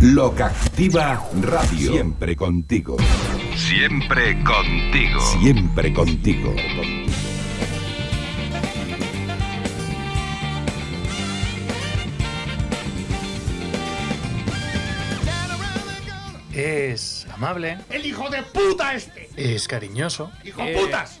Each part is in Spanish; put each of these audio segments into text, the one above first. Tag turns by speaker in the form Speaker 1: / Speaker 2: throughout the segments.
Speaker 1: Loca Activa Radio. Siempre contigo.
Speaker 2: Siempre contigo.
Speaker 1: Siempre contigo.
Speaker 3: Es amable,
Speaker 4: ¡El hijo de puta este!
Speaker 3: es cariñoso.
Speaker 4: ¡Hijo
Speaker 3: eh,
Speaker 4: putas!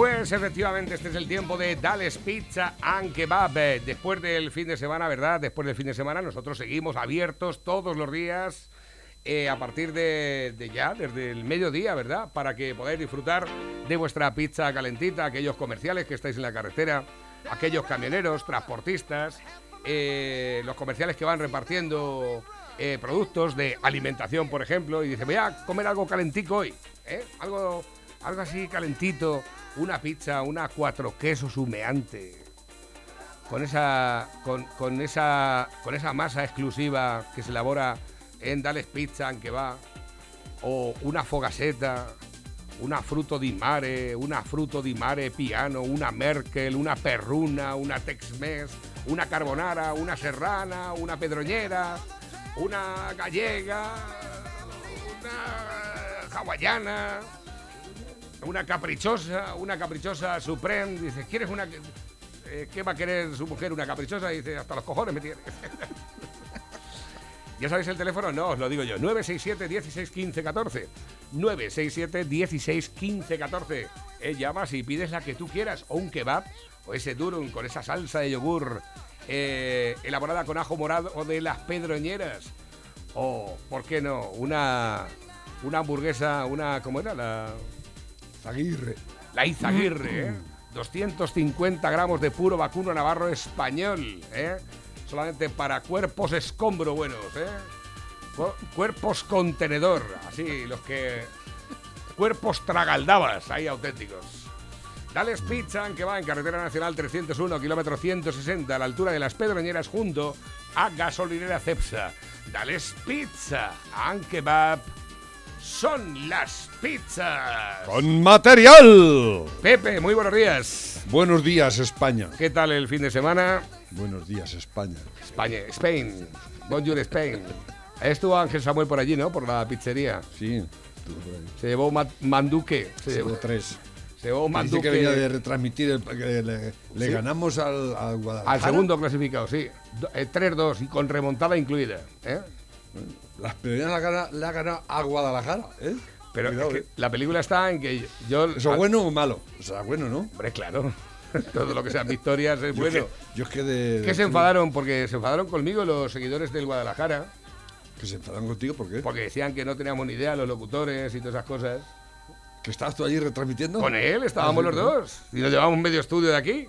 Speaker 5: Pues efectivamente este es el tiempo de Dales Pizza and Kebab. Después del fin de semana, ¿verdad? Después del fin de semana nosotros seguimos abiertos todos los días eh, a partir de, ya, desde el mediodía, ¿verdad? Para que podáis disfrutar de vuestra pizza calentita, aquellos comerciales que estáis en la carretera, aquellos camioneros, transportistas, eh, los comerciales que van repartiendo eh, productos de alimentación, por ejemplo, y dice, voy a comer algo calentico hoy. Algo, algo así calentito, una pizza, una cuatro quesos humeante, con esa, con, esa, con esa masa exclusiva que se elabora en Dales Pizza, en que va, o una fogaseta, una fruto di mare, una fruto di mare piano, una Merkel, una perruna, una Tex-Mex, una carbonara, una serrana, una pedroñera, una gallega, una hawaiana, una caprichosa, una caprichosa supreme. Dice, ¿quieres una... eh, ¿Qué va a querer su mujer? Una caprichosa. Dice, hasta los cojones me tiene. ¿Ya sabéis el teléfono? No, os lo digo yo. 967 16 15 14. 967 16 15 14. Eh, llamas y pides la que tú quieras. O un kebab, o ese durum con esa salsa de yogur eh, elaborada con ajo morado o de las pedroñeras. O, ¿por qué no? Una, una hamburguesa, una... ¿Cómo era? La...
Speaker 6: Aguirre.
Speaker 5: La Izaguirre, ¿eh? 250 gramos de puro vacuno navarro español, ¿eh? Solamente para cuerpos escombro buenos, ¿eh? Cu- Cuerpos contenedor, así, los que... Cuerpos tragaldabas, ahí auténticos. Dales Pizza, que va en Carretera Nacional 301, kilómetro 160, a la altura de las Pedroñeras, junto a Gasolinera Cepsa. Dales Pizza, and Kebab, son las pizzas.
Speaker 6: Con material.
Speaker 5: Pepe, muy buenos días.
Speaker 6: Buenos días, España.
Speaker 5: ¿Qué tal el fin de semana?
Speaker 6: Buenos días, España.
Speaker 5: España, Spain. Bonjour, Spain. Estuvo Ángel Samuel por allí, ¿no? Por la pizzería.
Speaker 6: Sí.
Speaker 5: Se llevó ma- manduque. Se llevó,
Speaker 6: tres.
Speaker 5: se llevó manduque.
Speaker 6: que venía de retransmitir, el, que le, le
Speaker 5: Sí.
Speaker 6: ganamos al, al Guadalajara.
Speaker 5: Al segundo clasificado, sí. Do- eh, 3-2 y con remontada incluida. ¿eh?
Speaker 6: Las peonías la, gana- le ha ganado a Guadalajara, ¿eh?
Speaker 5: Pero
Speaker 6: Cuidado,
Speaker 5: es que
Speaker 6: ¿eh?
Speaker 5: la película está en que yo...
Speaker 6: ¿Eso es bueno o malo? O sea, bueno, ¿no?
Speaker 5: Hombre, claro. Todo lo que sean victorias es
Speaker 6: Yo
Speaker 5: bueno.
Speaker 6: es que, yo es que de...
Speaker 5: ¿Qué
Speaker 6: de-
Speaker 5: se enfadaron? Porque se enfadaron conmigo los seguidores del Guadalajara.
Speaker 6: Que se enfadan contigo, ¿por qué?
Speaker 5: Porque decían que no teníamos ni idea los locutores y todas esas cosas.
Speaker 6: ¿Que estabas tú allí retransmitiendo?
Speaker 5: Con él estábamos
Speaker 6: Ah,
Speaker 5: los
Speaker 6: sí,
Speaker 5: dos. Y nos llevamos medio estudio de aquí.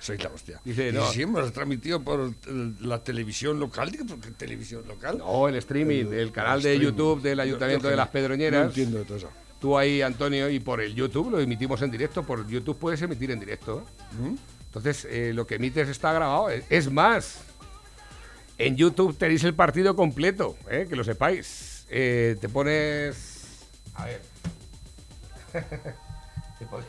Speaker 6: Soy la hostia.
Speaker 5: Dice,
Speaker 6: Y
Speaker 5: no.
Speaker 6: si hemos retransmitido por eh, la televisión local. Digo, ¿por qué televisión local?
Speaker 5: No, el streaming, el, canal de
Speaker 6: streaming.
Speaker 5: YouTube del Ayuntamiento de las
Speaker 6: No
Speaker 5: Pedroñeras.
Speaker 6: entiendo de todo eso.
Speaker 5: Tú ahí, Antonio, y por el YouTube lo emitimos en directo. Por YouTube puedes emitir en directo.
Speaker 6: ¿Mm?
Speaker 5: Entonces, eh, lo que emites está grabado. Es- Es más, en YouTube tenéis el partido completo, eh, que lo sepáis. Eh, te pones. A ver. Te pones-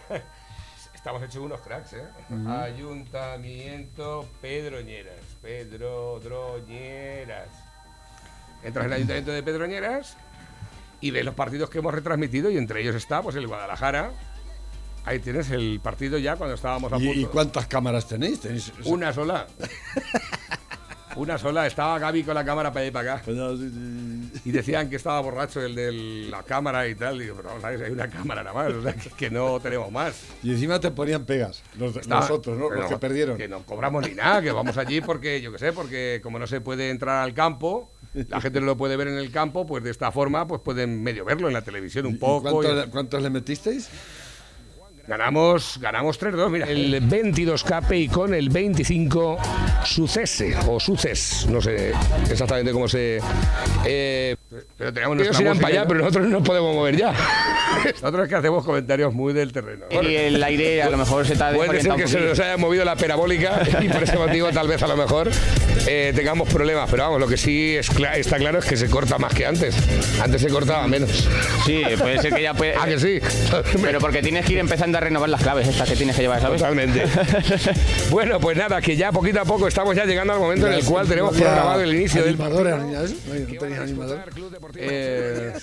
Speaker 5: Estamos hechos unos cracks, ¿eh? Ayuntamiento Pedroñeras. Pedrodroñeras. Entras en el Ayuntamiento de Pedroñeras y ves los partidos que hemos retransmitido y entre ellos está pues el Guadalajara. Ahí tienes el partido ya cuando estábamos a
Speaker 6: ¿Y,
Speaker 5: punto.
Speaker 6: y cuántas cámaras tenéis? ¿Tenéis
Speaker 5: Una sola. Una sola. Estaba Gaby con la cámara para allá y para acá. Y decían que estaba borracho el de la cámara y tal. Digo, pero vamos a ver, si hay una cámara nada más. O sea, que, que no tenemos más.
Speaker 6: Y encima te ponían pegas, los,
Speaker 5: Está-
Speaker 6: nosotros, ¿no? Los que perdieron.
Speaker 5: Que no cobramos ni nada, que vamos allí porque, yo qué sé, porque como no se puede entrar al campo, la gente no lo puede ver en el campo, pues de esta forma pues pueden medio verlo en la televisión
Speaker 6: ¿Y-
Speaker 5: un
Speaker 6: y
Speaker 5: poco. y-
Speaker 6: cuántos le metisteis?
Speaker 5: Ganamos, ganamos 3-2, mira. El 22 Cape y con el 25 Sucese o Suces, no sé exactamente cómo se... Eh,
Speaker 6: Pero teníamos
Speaker 5: ellos
Speaker 6: nuestra
Speaker 5: irán para allá,
Speaker 6: ya.
Speaker 5: pero nosotros no nos podemos mover ya. nosotros es que hacemos comentarios muy del terreno.
Speaker 7: Y el aire a lo mejor se ha
Speaker 5: Puede ser que se nos haya movido la parabólica y por ese motivo tal vez a lo mejor eh, tengamos problemas. Pero vamos, lo que sí es cla- está claro es que se corta más que antes. Antes se cortaba menos.
Speaker 7: Sí, puede ser que ya puede...
Speaker 5: Ah, que sí.
Speaker 7: Pero porque tienes que ir empezando a renovar las claves estas que tienes que llevar, ¿sabes?
Speaker 5: Totalmente. bueno, pues nada, que ya poquito a poco estamos ya llegando al momento en el cual tenemos
Speaker 8: No
Speaker 5: programado el inicio del
Speaker 8: animadores. No, animador.
Speaker 5: Eh,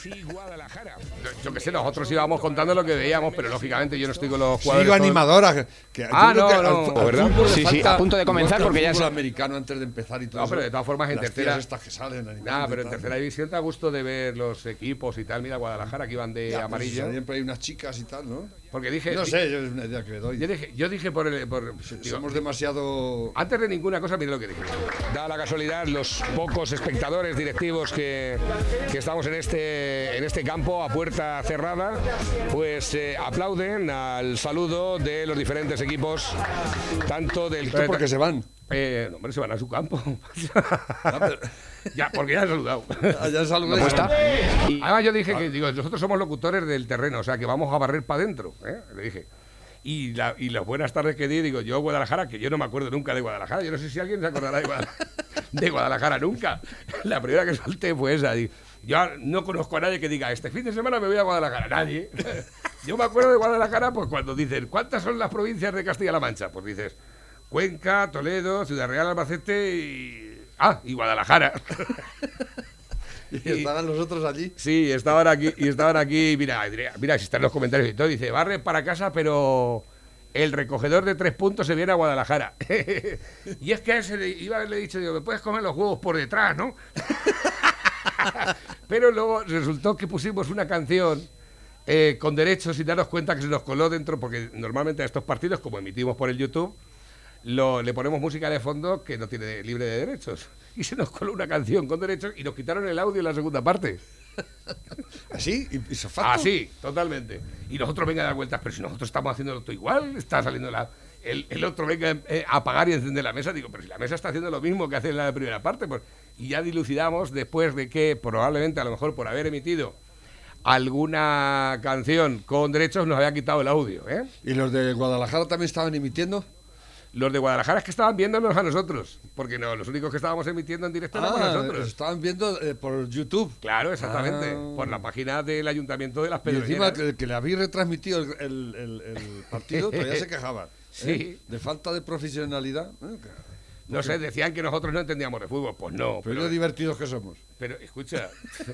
Speaker 5: yo que sé, nosotros íbamos contando lo que veíamos, pero lógicamente yo no estoy con los jugadores.
Speaker 8: Sigo animadora. Que
Speaker 5: Ah, no,
Speaker 8: que al-
Speaker 5: no,
Speaker 8: al
Speaker 5: ¿verdad?
Speaker 7: Sí, sí, a punto de comenzar porque ya se-
Speaker 8: americano antes de empezar y todo
Speaker 5: No, pero de todas formas en tercera-
Speaker 8: estas que salen y
Speaker 5: pero en tercera división te da gusto de ver los equipos y tal. Mira, Guadalajara que iban de
Speaker 8: Ya, pues,
Speaker 5: amarillo.
Speaker 8: Siempre hay unas chicas y tal, ¿no?
Speaker 5: Porque dije.
Speaker 8: No sé, yo es una idea que le doy.
Speaker 5: Yo dije, yo dije por el. por- digo,
Speaker 8: Somos demasiado.
Speaker 5: Antes de ninguna cosa, mira lo que dije. Da la casualidad, los pocos espectadores directivos que, que estamos en este, en este campo a puerta cerrada, pues eh, aplauden al saludo de los diferentes equipos, tanto del
Speaker 8: Esto porque se van.
Speaker 5: Eh, no, hombre, se van a su campo.
Speaker 8: Ah,
Speaker 5: ya, porque ya han saludado.
Speaker 8: Allá saludé.
Speaker 5: Además, yo dije que digo, nosotros somos locutores del terreno, o sea que vamos a barrer para adentro. ¿eh? Le dije. Y, la- y las buenas tardes que di, digo, yo Guadalajara, que yo no me acuerdo nunca de Guadalajara. Yo no sé si alguien se acordará de Guadalajara, de Guadalajara nunca. La primera que solté fue esa. Digo, yo no conozco a nadie que diga, este fin de semana me voy a Guadalajara. Nadie. Yo me acuerdo de Guadalajara, pues cuando dicen, ¿cuántas son las provincias de Castilla-La Mancha? Pues dices, Cuenca, Toledo, Ciudad Real, Albacete y. Ah, y Guadalajara.
Speaker 8: Y estaban los otros allí.
Speaker 5: Sí, estaban aquí, y estaban aquí, mira, mira, si están los comentarios y todo, dice, barre para casa, pero el recogedor de tres puntos se viene a Guadalajara. y es que a ese le, iba a haberle dicho, digo, me puedes comer los huevos por detrás, ¿no? pero luego resultó que pusimos una canción eh, con derechos sin darnos cuenta que se nos coló dentro, porque normalmente a estos partidos, como emitimos por el YouTube, lo- le ponemos música de fondo que no tiene libre de derechos. Y se nos coló una canción con derechos y nos quitaron el audio en la segunda parte.
Speaker 8: Así, y, y sofacto.
Speaker 5: Ah, sí, totalmente. Y nosotros venga a dar vueltas, pero si nosotros estamos haciendo todo igual, está saliendo la. El, el otro venga eh, a apagar y encender la mesa, digo, pero si la mesa está haciendo lo mismo que hace en la primera parte, pues. Y ya dilucidamos después de que probablemente, a lo mejor por haber emitido alguna canción con derechos, nos había quitado el audio, ¿eh?
Speaker 8: ¿Y los de Guadalajara también estaban emitiendo?
Speaker 5: Los de Guadalajara es que estaban viéndonos a nosotros, porque no, los únicos que estábamos emitiendo en directo
Speaker 8: Ah,
Speaker 5: nosotros.
Speaker 8: estaban viendo eh, por YouTube.
Speaker 5: Claro, exactamente.
Speaker 8: Ah.
Speaker 5: Por la página del Ayuntamiento de las
Speaker 8: Y encima
Speaker 5: Pedroñeras.
Speaker 8: que, que le habéis retransmitido el, el- el- el partido, todavía se quejaban. ¿eh?
Speaker 5: Sí.
Speaker 8: De falta de profesionalidad. ¿eh?
Speaker 5: No sé, decían que nosotros no entendíamos de fútbol. Pues no,
Speaker 8: Pero
Speaker 5: pero,
Speaker 8: lo divertidos que somos.
Speaker 5: pero escucha,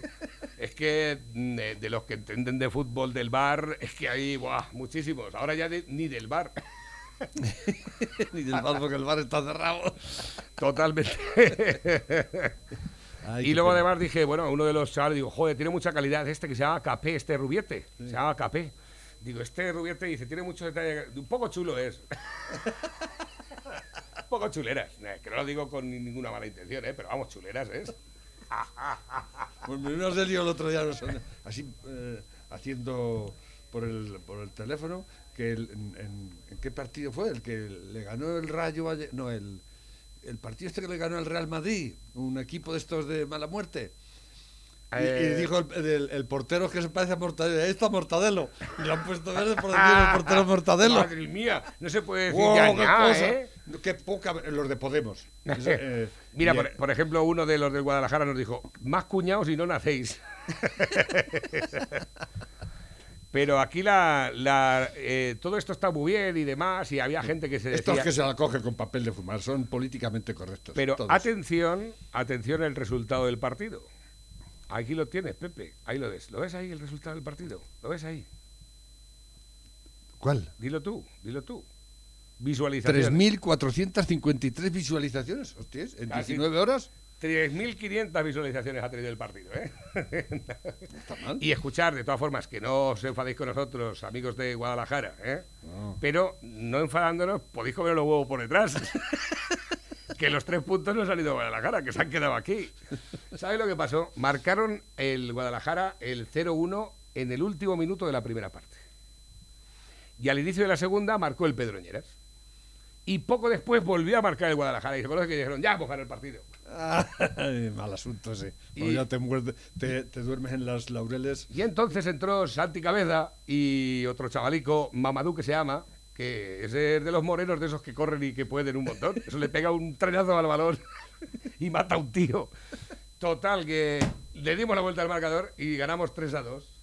Speaker 5: es que mm, de, de los que entienden de fútbol del bar, es que hay buah, muchísimos. Ahora ya de- ni del bar.
Speaker 8: Ni del bar porque el bar está cerrado.
Speaker 5: Totalmente.
Speaker 8: Ay,
Speaker 5: y luego
Speaker 8: pena.
Speaker 5: además dije, bueno, uno de los chavales, digo, joder, tiene mucha calidad este que se llama Capé, este Rubiete. Se llama Capé. Digo, este Rubiete dice, tiene mucho detalle. Un poco chulo es. Un poco chuleras. Que no lo digo con ni- ninguna mala intención, ¿eh? pero vamos, chuleras es.
Speaker 8: Pues me vino el otro día, así eh, haciendo por el, por el teléfono, que el- en, en- ¿en qué partido fue? El que le ganó el Rayo Valle- no, el, el partido este que le ganó el Real Madrid, un equipo de estos de mala muerte. Y, y
Speaker 5: Eh,
Speaker 8: dijo el, el- el portero que se parece a Mortadelo, ahí está Mortadelo. Y le han puesto verde por decir el portero Mortadelo.
Speaker 5: Madre mía, no se puede decir
Speaker 8: ¡Wow,
Speaker 5: ya
Speaker 8: qué
Speaker 5: nada,
Speaker 8: cosa!
Speaker 5: ¿eh?
Speaker 8: Qué poca, los de Podemos. Eso, eh,
Speaker 5: Mira, por, por ejemplo, uno de los del Guadalajara nos dijo, más cuñados y no nacéis. Pero aquí la, la, eh, todo esto está muy bien y demás, y había gente que se
Speaker 8: Estos
Speaker 5: decía...
Speaker 8: que se la coge con papel de fumar son políticamente correctos.
Speaker 5: Pero
Speaker 8: todos.
Speaker 5: atención, atención al resultado del partido. Aquí lo tienes, Pepe, ahí lo ves. ¿Lo ves ahí el resultado del partido? ¿Lo ves ahí?
Speaker 8: ¿Cuál?
Speaker 5: Dilo tú, dilo tú. Visualización.
Speaker 8: 3.453 visualizaciones, hostias, en
Speaker 5: sí.
Speaker 8: 19 horas.
Speaker 5: 3.500 visualizaciones ha tenido el partido, ¿eh?
Speaker 8: Está mal.
Speaker 5: Y escuchar, de todas formas, que no os enfadéis con nosotros, amigos de Guadalajara, ¿eh? Pero no enfadándonos, podéis comer los huevos por detrás. que los tres puntos no han ido a Guadalajara, que se han quedado aquí. ¿Sabes lo que pasó? Marcaron el Guadalajara el 0-1 en el último minuto de la primera parte. Y al inicio de la segunda marcó el Pedroñeras. Y poco después volvió a marcar el Guadalajara. Y se conoce que dijeron, ya hemos ganado el partido.
Speaker 8: Ay, mal asunto ese.
Speaker 5: Y-
Speaker 8: Cuando ya te, muerde- te, te duermes en las laureles.
Speaker 5: Y entonces entró Santi Cabeza y otro chavalico, Mamadou, que se llama, que es de de los morenos de esos que corren y que pueden un montón. Eso le pega un trenazo al balón y mata a un tío. Total, que le dimos la vuelta al marcador y ganamos 3 a 2.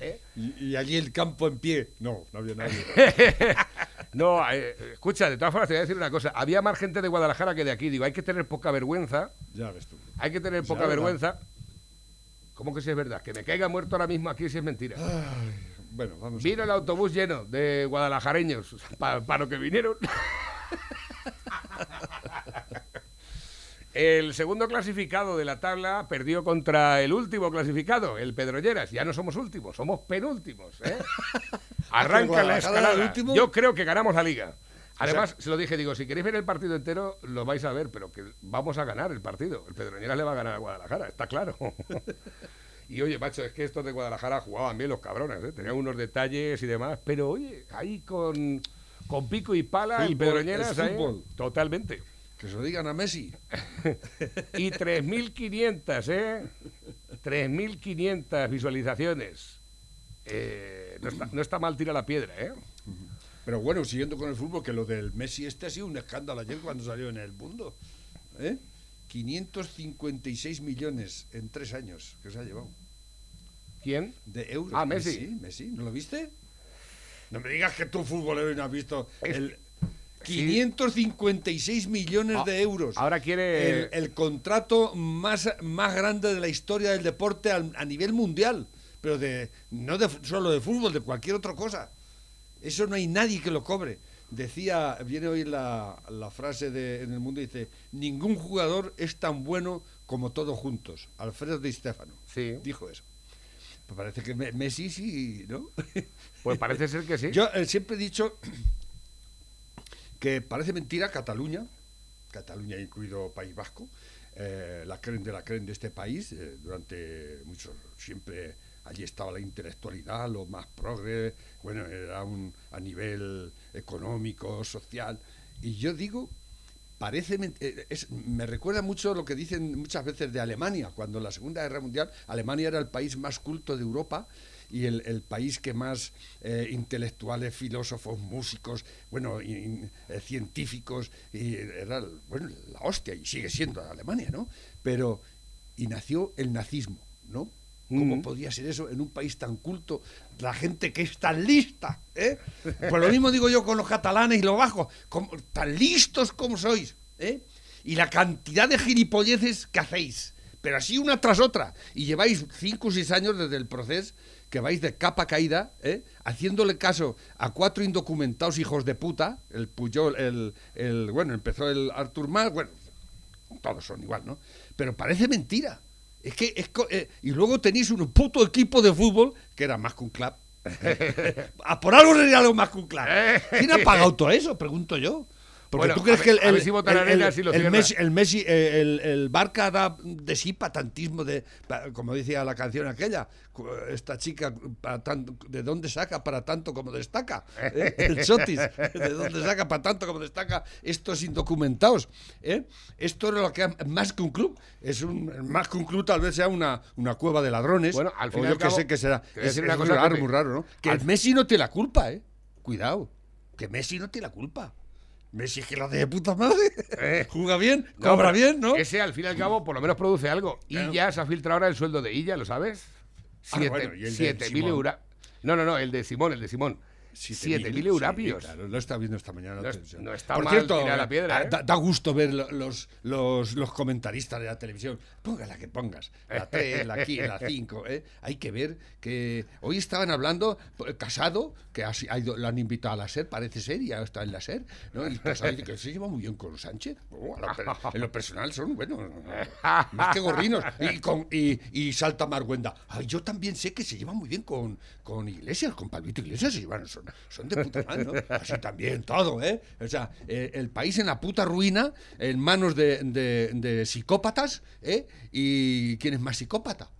Speaker 5: ¿eh?
Speaker 8: Y, y allí el campo en pie. No, no había nadie.
Speaker 5: No, eh, escucha, de todas formas te voy a decir una cosa. Había más gente de Guadalajara que de aquí. Digo, hay que tener poca vergüenza.
Speaker 8: ya ves tú.
Speaker 5: Hay que tener poca vergüenza. ¿Cómo que si es verdad? Que me caiga muerto ahora mismo aquí si es mentira.
Speaker 8: Ay, bueno, vamos. a-
Speaker 5: Vino el autobús lleno de guadalajareños para lo que vinieron. El segundo clasificado de la tabla perdió contra el último clasificado, el Pedroñeras. Ya no somos últimos, somos penúltimos. ¿eh? Arranca la
Speaker 8: el
Speaker 5: escalada. Yo creo que ganamos la liga. Además, se lo dije, digo, si queréis ver el partido entero, lo vais a ver, pero que vamos a ganar el partido. El Pedroñeras le va a ganar a Guadalajara, está claro. Y oye, macho, es que estos de Guadalajara jugaban bien los cabrones, ¿eh? tenían unos detalles y demás, pero oye, ahí con, con pico y pala el
Speaker 8: Fútbol,
Speaker 5: Pedroñeras,
Speaker 8: es
Speaker 5: ¿eh?
Speaker 8: fútbol.
Speaker 5: totalmente.
Speaker 8: Que se lo digan a Messi.
Speaker 5: Y 3.500, ¿eh? 3.500 visualizaciones. Eh, no, está, no está mal tira la piedra, ¿eh?
Speaker 8: Pero bueno, siguiendo con el fútbol, que lo del Messi este ha sido un escándalo ayer cuando salió en el mundo. ¿Eh? 556 millones en tres años que se ha llevado.
Speaker 5: ¿Quién?
Speaker 8: De euros.
Speaker 5: Ah, Messi.
Speaker 8: Messi, ¿no lo viste? No me digas que tú, futbolero, no has visto el 556 millones
Speaker 5: Ah,
Speaker 8: de euros.
Speaker 5: ahora quiere-
Speaker 8: El, el contrato más, más grande de la historia del deporte al- a nivel mundial. Pero de no de, solo de fútbol, de cualquier otra cosa. Eso no hay nadie que lo cobre. Decía, viene hoy la, la frase de, en el mundo, dice, ningún jugador es tan bueno como todos juntos. Alfredo Di Stefano
Speaker 5: Sí.
Speaker 8: dijo eso. Pues parece que Me- Messi sí, ¿no?
Speaker 5: Pues parece ser que sí.
Speaker 8: Yo eh, siempre he dicho que parece mentira Cataluña, Cataluña incluido País Vasco, eh, la creen de la creen de este país, eh, durante mucho, siempre allí estaba la intelectualidad, lo más progre, bueno, era un, a nivel económico, social, y yo digo, parece, eh, me recuerda mucho lo que dicen muchas veces de Alemania, cuando en la Segunda Guerra Mundial Alemania era el país más culto de Europa y el, el país que más eh, intelectuales, filósofos, músicos, bueno, eh, científicos, y era bueno, la hostia, y sigue siendo Alemania, ¿no? Pero, y nació el nazismo, ¿no? ¿Cómo
Speaker 5: Ujú.
Speaker 8: podía ser eso en un país tan culto? La gente que es tan lista, ¿eh? Pues lo mismo digo yo con los catalanes y los bajos, como- tan listos como sois, ¿eh? Y la cantidad de gilipolleces que hacéis, pero así una tras otra, y lleváis cinco o seis años desde el proceso que vais de capa caída, ¿eh? haciéndole caso a cuatro indocumentados hijos de puta, el Puyol, el, el bueno, empezó el Artur Mas, bueno, todos son igual, ¿no? Pero parece mentira. Es que es eh, y luego tenéis un puto equipo de fútbol que era más que un club. a por algo sería algo más que un club. ¿Quién ha pagado todo eso? Pregunto yo. Porque
Speaker 5: Bueno,
Speaker 8: tú crees que el, el,
Speaker 5: si
Speaker 8: el- el-. Messi, el Messi, eh, el, Barca da de sí patantismo de, como decía la canción aquella, esta chica para tanto- de dónde saca para tanto como destaca, ¿eh? el Sotis, de dónde saca para tanto como destaca estos indocumentados, ¿eh? Esto es lo que más que un club, es un más que un club tal vez sea una, una cueva de ladrones,
Speaker 5: Bueno, al fin
Speaker 8: o
Speaker 5: y
Speaker 8: yo que sé que será, es,
Speaker 5: una
Speaker 8: es
Speaker 5: cosa,
Speaker 8: muy raro,
Speaker 5: Pepe.
Speaker 8: muy raro, ¿no? Que
Speaker 5: Al-
Speaker 8: el Messi no tiene la culpa, ¿eh? Cuidado, que Messi no tiene la culpa. Messi es que la de puta madre.
Speaker 5: Eh.
Speaker 8: Juega bien,
Speaker 5: No,
Speaker 8: cobra bien, ¿no?
Speaker 5: Ese, al fin y al cabo, por lo menos produce algo. Y
Speaker 8: Claro.
Speaker 5: ya se ha filtrado ahora el sueldo de Illa, ¿lo sabes?
Speaker 8: Ah,
Speaker 5: Siete,
Speaker 8: bueno, y el de
Speaker 5: siete mil
Speaker 8: Simón.
Speaker 5: euros. No, no, no, el de Simón, el de Simón. Siete mil eurapios.
Speaker 8: Sí, claro, lo está viendo esta mañana.
Speaker 5: No es- no está
Speaker 8: Por
Speaker 5: mal
Speaker 8: cierto,
Speaker 5: tirar la
Speaker 8: eh,
Speaker 5: piedra, ¿eh?
Speaker 8: da, da gusto ver lo- los, los, los comentaristas de la televisión. Ponga la que pongas. La 3, la 15, la 5. ¿eh? Hay que ver que hoy estaban hablando, eh, Casado, que ha, ha ido, lo han invitado a la SER, parece ser, y ya está en la SER. ¿no? Y Casado dice que se lleva muy bien con Sánchez. Oh, lo en lo personal son, bueno, más que gorrinos. Y, con, y, y salta Marguenda. Ay, yo también sé que se lleva muy bien con, con Iglesias, con Palmito Iglesias, se llevan, son, son de puta madre, ¿no? Así también, todo, ¿eh? O sea, eh, el país en la puta ruina, en manos de, de- de psicópatas, ¿eh? ¿Y quién es más psicópata?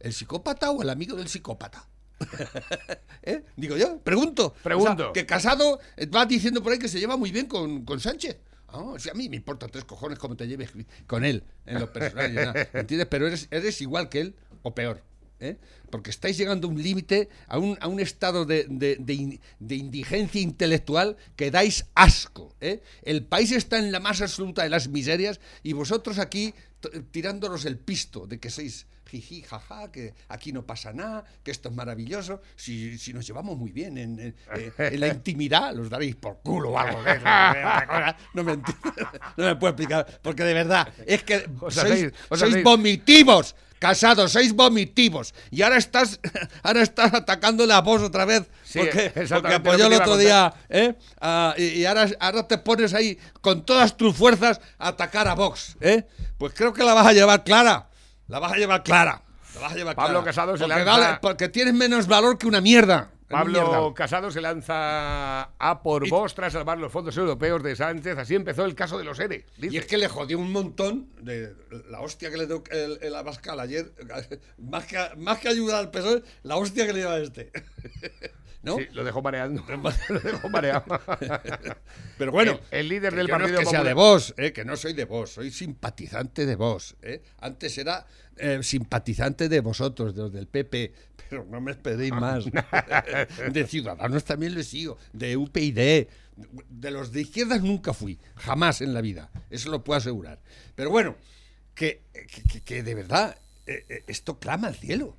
Speaker 8: ¿El psicópata o el amigo del psicópata? ¿Eh? Digo yo, pregunto.
Speaker 5: Pregunto.
Speaker 8: O sea, que Casado eh, va diciendo por ahí que se lleva muy bien con, con Sánchez. Ah, si a mí me importa tres cojones cómo te lleves con él en lo personal. ¿Entiendes? Pero eres, eres igual que él o peor. ¿Eh? Porque estáis llegando a un límite, a un, a un estado de, de- de in- de indigencia intelectual que dais asco. ¿eh? El país está en la más absoluta de las miserias y vosotros aquí tirándonos el pisto de que sois jiji, jaja, que aquí no pasa nada, que esto es maravilloso. Si, si nos llevamos muy bien en, en- eh, en la intimidad, los daréis por culo o algo. No me, enti- no me puedo explicar, porque de verdad, es que sois, sois vomitivos. Casados, sois vomitivos. Y ahora estás, ahora estás atacándole a vos otra vez.
Speaker 5: Sí,
Speaker 8: porque, apoyó el otro día. ¿eh? Ah, y y ahora, ahora te pones ahí con todas tus fuerzas a atacar a Vox. ¿eh? Pues creo que la vas a llevar clara. La vas a llevar clara. La vas a llevar
Speaker 5: Pablo
Speaker 8: clara.
Speaker 5: Casado se
Speaker 8: porque,
Speaker 5: lanza-
Speaker 8: vale- porque tienes menos valor que una mierda.
Speaker 5: Pablo. Casado se lanza a por vos tras salvar los fondos europeos de Sánchez. Así empezó el caso de los ERE. dice.
Speaker 8: Y es que le jodió un montón de la hostia que le dio el, el Abascal ayer, más que, más que ayudar al PSOE, la hostia que le dio a este. ¿No?
Speaker 5: Sí, lo dejó mareando. lo dejó mareado.
Speaker 8: Pero bueno,
Speaker 5: El- el líder del
Speaker 8: yo no
Speaker 5: Partido
Speaker 8: es que sea de vos, eh, que no soy de vos, soy simpatizante de vos. eh. Antes era eh, simpatizante de vosotros, de los del PP, pero no me esperéis más. de Ciudadanos también lo sigo, de UPyD. De los de izquierdas nunca fui, jamás en la vida, eso lo puedo asegurar. Pero bueno, que, que- que- de verdad esto clama al cielo.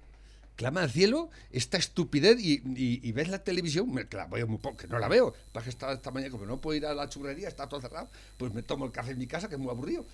Speaker 8: Clama al cielo esta estupidez y, y- y ves la televisión, me, que la veo muy poco, que no la veo, para que estaba esta mañana, como no puedo ir a la churrería, está todo cerrado, pues me tomo el café en mi casa, que es muy aburrido.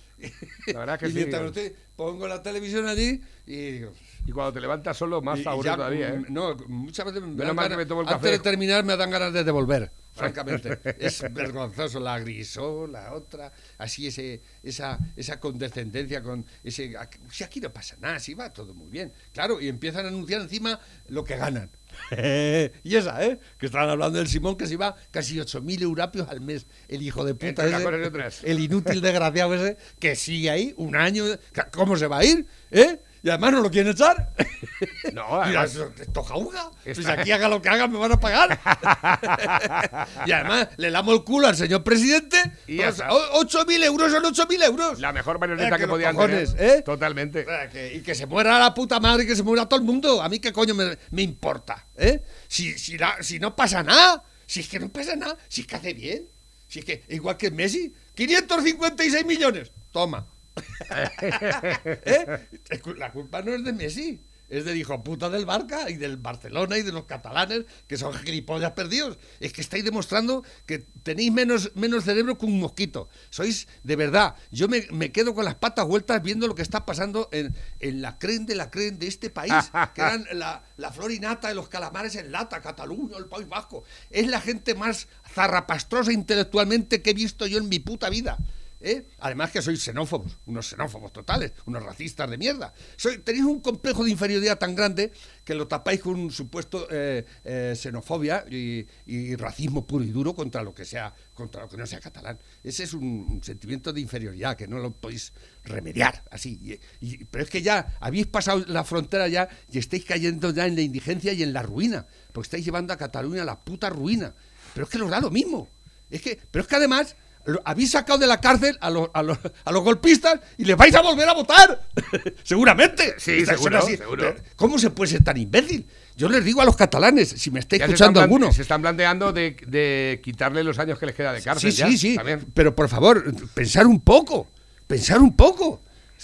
Speaker 5: La verdad que
Speaker 8: y
Speaker 5: sí.
Speaker 8: mientras estoy- pongo la televisión allí y digo...
Speaker 5: Y cuando te levantas solo, más aburrido todavía, ¿eh?
Speaker 8: No, muchas veces me
Speaker 5: Menos
Speaker 8: dan
Speaker 5: mal que
Speaker 8: ganas-
Speaker 5: me tomo el
Speaker 8: antes de terminar me dan ganas de devolver, francamente. es vergonzoso la grisó, la otra, así ese, esa, esa condescendencia con ese... Si aquí no pasa nada, si va todo muy bien. Claro, y empiezan a anunciar encima lo que ganan. y esa, ¿eh? Que estaban hablando del Simón que se iba casi 8.000 eurapios al mes. El hijo de puta ese, el inútil desgraciado ese, que sigue ahí un año. ¿Cómo se va a ir? ¿Eh? Y además no lo quieren echar.
Speaker 5: No, además-
Speaker 8: esto, jauga. Pues aquí haga lo que haga, me van a pagar. y además le lamo el culo al señor presidente.
Speaker 5: Y
Speaker 8: Pues,
Speaker 5: está.
Speaker 8: o- 8.000 euros son 8.000 euros.
Speaker 5: La mejor
Speaker 8: Eh,
Speaker 5: marioneta
Speaker 8: que
Speaker 5: que
Speaker 8: los
Speaker 5: podían
Speaker 8: cojones,
Speaker 5: tener.
Speaker 8: ¿eh?
Speaker 5: Totalmente.
Speaker 8: Que- y que se muera la puta madre y que se muera todo el mundo. A mí qué coño me, me importa. ¿eh? Si, si, la- si no pasa nada. Si es que no pasa nada. Si es que hace bien. Si es que, igual que Messi, 556 millones. Toma. ¿Eh? La culpa no es de Messi, es del hijo puta del Barca y del Barcelona y de los catalanes, que son gilipollas perdidos. Es que estáis demostrando que tenéis menos, menos cerebro que un mosquito. Sois, de verdad, yo me, me quedo con las patas vueltas viendo lo que está pasando en, en la cren de la cren de este país, que eran la, la florinata de los calamares en lata, Cataluña, el País Vasco. Es la gente más zarrapastrosa intelectualmente que he visto yo en mi puta vida. ¿Eh? Además que sois xenófobos, unos xenófobos totales, unos racistas de mierda. Soy, tenéis un complejo de inferioridad tan grande que lo tapáis con un supuesto eh, eh, xenofobia y, racismo puro y duro contra lo que sea, contra lo que no sea catalán. Ese es un, sentimiento de inferioridad que no lo podéis remediar así. Y- pero es que ya habéis pasado la frontera ya y estáis cayendo ya en la indigencia y en la ruina, porque estáis llevando a Cataluña a la puta ruina. Pero es que nos da lo mismo. Es que, pero es que además habéis sacado de la cárcel a, los- a los, a los golpistas y les vais a volver a votar. Seguramente.
Speaker 5: Sí, seguro.
Speaker 8: Pero, ¿Cómo se puede ser tan imbécil? Yo les digo a los catalanes, si me está
Speaker 5: se
Speaker 8: escuchando alguno.
Speaker 5: Se están planteando de, de quitarle los años que les queda de cárcel.
Speaker 8: Sí,
Speaker 5: ya,
Speaker 8: sí, sí.
Speaker 5: también.
Speaker 8: Pero por favor, pensar un poco. Pensar un poco.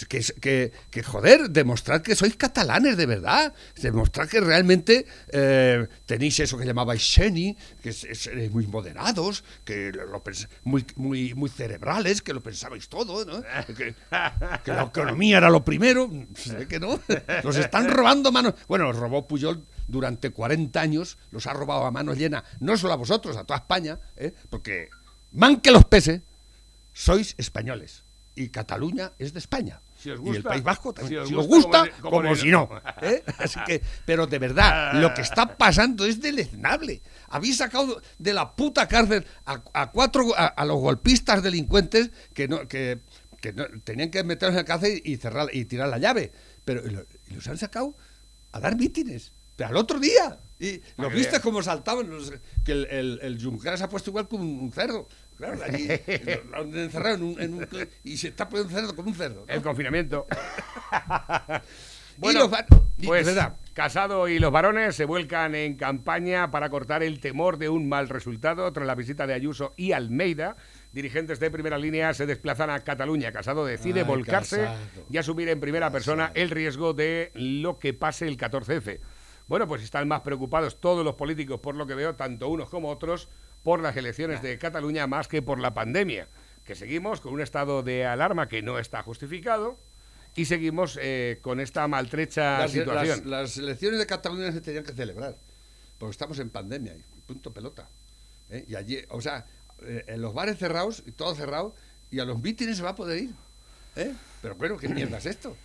Speaker 8: Que, que, que, joder, demostrad que sois catalanes de verdad. Demostrad que realmente eh, tenéis eso que llamabais Sheni, que seréis muy moderados, que lo, muy, muy, muy cerebrales, que lo pensabais todo, ¿no? Que, que la economía era lo primero. Sé que no. Los están robando manos. Bueno, los robó Puyol durante 40 años, los ha robado a manos llenas, no solo a vosotros, a toda España, ¿eh? porque man que los pese, sois españoles. Y Cataluña es de España.
Speaker 5: Si os
Speaker 8: y el País Vasco también.
Speaker 5: si os
Speaker 8: Si os
Speaker 5: gusta, como-
Speaker 8: como,
Speaker 5: como
Speaker 8: si
Speaker 5: no.
Speaker 8: ¿eh? Así que, pero de verdad, lo que está pasando es deleznable. Habéis sacado de la puta cárcel a, a cuatro a, a los golpistas delincuentes que no que, que no- tenían que meterlos en la cárcel y cerrar y tirar la llave. Pero y lo- y los han sacado a dar mítines. Pero al otro día. Y lo
Speaker 5: que
Speaker 8: viste como saltaban, los- que el, el, el Junqueras se ha puesto igual como un cerdo. Claro, allí lo- lo han encerrado en un, en un- y se está poniendo cerdo como un cerdo. ¿no?
Speaker 5: El confinamiento.
Speaker 8: Y los va- y-
Speaker 5: pues
Speaker 8: ¿verdad?
Speaker 5: Casado y los varones se vuelcan en campaña para cortar el temor de un mal resultado tras la visita de Ayuso y Almeida. Dirigentes de primera línea se desplazan a Cataluña. Casado decide
Speaker 8: Ay,
Speaker 5: volcarse
Speaker 8: Casado.
Speaker 5: y asumir en primera persona el riesgo de lo que pase el 14F. Bueno, pues están más preocupados todos los políticos, por lo que veo, tanto unos como otros, por las elecciones de Cataluña más que por la pandemia. Que seguimos con un estado de alarma que no está justificado y seguimos eh, con esta maltrecha
Speaker 8: Las,
Speaker 5: situación.
Speaker 8: las- las elecciones de Cataluña se tenían que celebrar, porque estamos en pandemia, y punto pelota. ¿eh? Y allí, o sea, eh, en los bares cerrados, y todo cerrado, y a los mítines se va a poder ir. ¿eh? Pero bueno, ¿qué mierda es esto?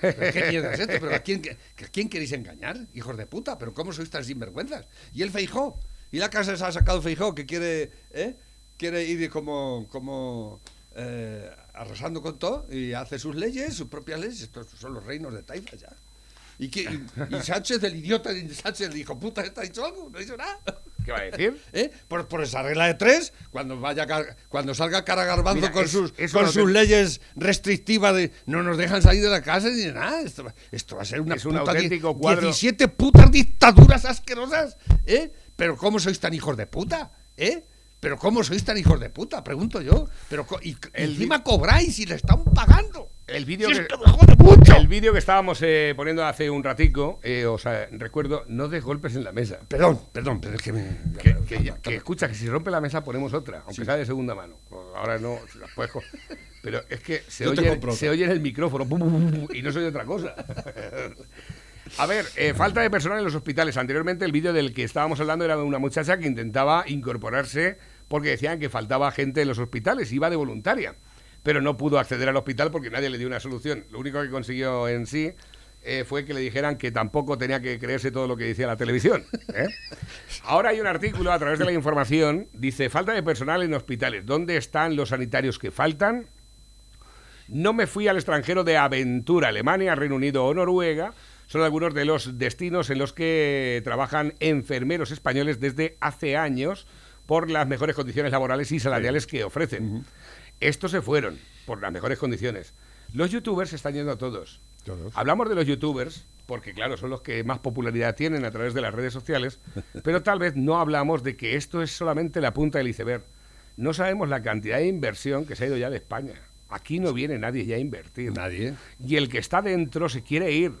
Speaker 8: ¿Pero ¿Qué mierda es esto? ¿Pero a quién, a quién queréis engañar? Hijos de puta, ¿pero cómo sois tan sinvergüenzas? Y el Feijó, y la casa se ha sacado Feijó, que quiere, ¿eh? quiere ir como, como eh, arrasando con todo, y hace sus leyes, sus propias leyes, estos son los reinos de Taifa ya. Y, que, y, y Sánchez, el idiota de Sánchez, dijo, puta, ¿está dicho algo? No ha dicho nada.
Speaker 5: ¿Qué va a decir?
Speaker 8: ¿Eh? Por, por esa regla de tres, cuando vaya cuando salga Cara Garbanzo
Speaker 5: Mira,
Speaker 8: con
Speaker 5: es-
Speaker 8: sus, con sus leyes restrictivas de no nos dejan salir de la casa ni de nada. Esto, esto va a ser una
Speaker 5: Es un
Speaker 8: puta di-
Speaker 5: auténtico cuadro.
Speaker 8: 17 putas dictaduras asquerosas. ¿Eh? Pero ¿cómo sois tan hijos de puta? ¿Eh? Pero ¿cómo sois tan hijos de puta? Pregunto yo. Pero y,
Speaker 5: El
Speaker 8: encima cobráis y le están pagando.
Speaker 5: El vídeo
Speaker 8: Si
Speaker 5: que, el vídeo que estábamos eh, poniendo hace un ratico, eh, o sea, recuerdo, no des golpes en la mesa.
Speaker 8: Perdón, perdón, pero es que me...
Speaker 5: Que, que ya- que escucha, que si rompe la mesa ponemos otra, aunque sea de segunda mano. Ahora no, se las puedes co- Pero es que se
Speaker 8: Yo
Speaker 5: oye, se oye en el micrófono pum, pum, pum, pum, y no se oye otra cosa. A ver, eh, falta de personal en los hospitales. Anteriormente el vídeo del que estábamos hablando era de una muchacha que intentaba incorporarse porque decían que faltaba gente en los hospitales, iba de voluntaria, pero no pudo acceder al hospital porque nadie le dio una solución. Lo único que consiguió en sí eh, fue que le dijeran que tampoco tenía que creerse todo lo que decía la televisión. ¿eh? Ahora hay un artículo a través de la información, dice, falta de personal en hospitales. ¿Dónde están los sanitarios que faltan? No me fui al extranjero de aventura, Alemania, Reino Unido o Noruega. Son algunos de los destinos en los que trabajan enfermeros españoles desde hace años por las mejores condiciones laborales y salariales que ofrecen. Estos se fueron por las mejores condiciones. Los youtubers se están yendo a todos.
Speaker 8: Todos.
Speaker 5: Hablamos de los youtubers porque, claro, son los que más popularidad tienen a través de las redes sociales, pero tal vez no hablamos de que esto es solamente la punta del iceberg. No sabemos la cantidad de inversión que se ha ido ya de España. Aquí no viene nadie ya a invertir.
Speaker 8: Nadie.
Speaker 5: Y el que está dentro se quiere ir.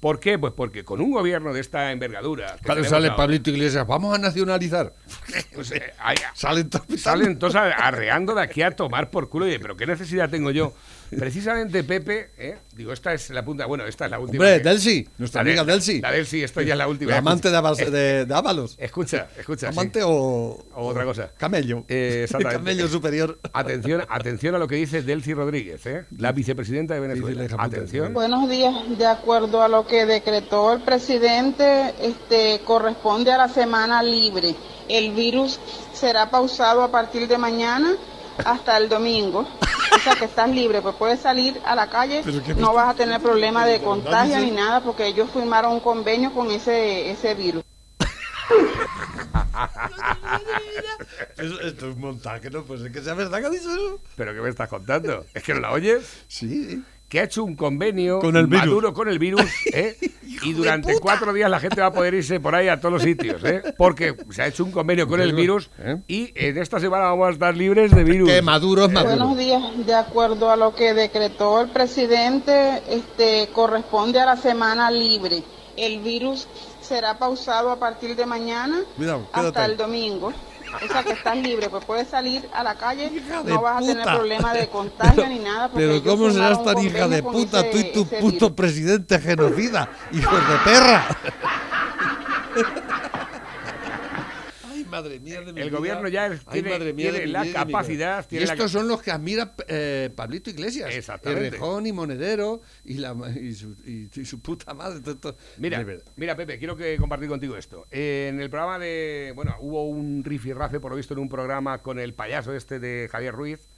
Speaker 5: ¿Por qué? Pues porque con un gobierno de esta envergadura... tenemos
Speaker 8: sale
Speaker 5: ahora,
Speaker 8: Pablito Iglesias, vamos a nacionalizar.
Speaker 5: eh, hay-
Speaker 8: Salen todos
Speaker 5: Salen todos a- arreando de aquí a tomar por culo. Y pero ¿qué necesidad tengo yo? Precisamente Pepe, ¿eh? digo, esta es la punta, bueno, esta es la última.
Speaker 8: Hombre,
Speaker 5: que-
Speaker 8: Delsi, nuestra
Speaker 5: La de-
Speaker 8: amiga Delsi.
Speaker 5: La Delsi, esto ya es la última.
Speaker 8: La amante de, Ábalos.
Speaker 5: Escucha, escucha. sí.
Speaker 8: ¿Amante o,
Speaker 5: O otra cosa.
Speaker 8: Camello.
Speaker 5: Eh, exactamente.
Speaker 8: Camello superior.
Speaker 5: Atención, atención a lo que dice Delcy Rodríguez, ¿eh? la vicepresidenta de Venezuela. Atención.
Speaker 9: Buenos días. De acuerdo a lo que decretó el presidente, este corresponde a la semana libre. El virus será pausado a partir de mañana hasta el domingo. O sea que estás libre, pues puedes salir a la calle, no vas a tener problema de
Speaker 8: ¿Verdad,
Speaker 9: contagio
Speaker 8: dice?
Speaker 9: ni nada porque ellos firmaron un convenio con ese ese virus.
Speaker 8: Eso- esto es un montaje, ¿no? Pues es que sea verdad que ha dicho eso.
Speaker 5: ¿Pero qué me estás contando? ¿Es que no la oyes?
Speaker 8: Sí.
Speaker 5: Que ha hecho un convenio
Speaker 8: Con el virus.
Speaker 5: Maduro con el virus, ¿eh? y durante cuatro días la gente va a poder irse por ahí a todos los sitios, ¿eh? porque se ha hecho un convenio con el virus
Speaker 8: ¿Eh?
Speaker 5: y en esta semana vamos a estar libres de virus.
Speaker 8: Que Maduro es Maduro.
Speaker 9: Buenos días. De acuerdo a lo que decretó el presidente, este corresponde a la semana libre. El virus será pausado a partir de mañana
Speaker 8: Cuidado,
Speaker 9: hasta el domingo. O sea que estás libre, pues puedes salir a la calle,
Speaker 8: Hija
Speaker 9: no vas a tener problema de contagio ni nada.
Speaker 8: Pero ¿cómo serás tan hija de puta tú y tu puto
Speaker 9: virus.
Speaker 8: presidente genocida? ¡Hijos de perra! Madre mía de mi
Speaker 5: El
Speaker 8: vida.
Speaker 5: gobierno ya
Speaker 8: Ay,
Speaker 5: tiene-
Speaker 8: madre mía
Speaker 5: tiene
Speaker 8: de mi
Speaker 5: la
Speaker 8: vida
Speaker 5: capacidad, tiene
Speaker 8: y
Speaker 5: la
Speaker 8: estos son los que admira eh, Pablito Iglesias.
Speaker 5: Exactamente.
Speaker 8: Errejón y Monedero y, la, y, su, y- y su puta madre. todo.
Speaker 5: Mira, mira, Pepe, quiero que compartir contigo esto. Eh, en el programa de. Bueno, hubo un rifirrafe, por lo visto, en un programa con el payaso este de Javier Ruiz,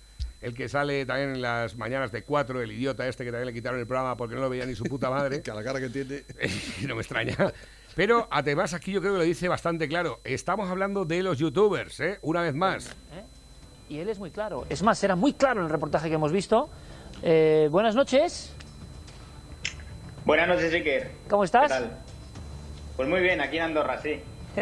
Speaker 5: el que sale también en las mañanas de cuatro, el idiota este que también le quitaron el programa porque no lo veía ni su puta madre.
Speaker 8: Que a la cara que tiene.
Speaker 5: y no me extraña. Pero además aquí yo creo que lo dice bastante claro. Estamos hablando de los youtubers, ¿eh? Una vez más.
Speaker 10: ¿eh? Y él es muy claro. Es más, era muy claro en el reportaje que hemos visto. Eh, buenas noches.
Speaker 11: Buenas noches, Iker.
Speaker 10: ¿Cómo estás?
Speaker 11: ¿Qué tal? Pues muy bien, aquí en Andorra, sí.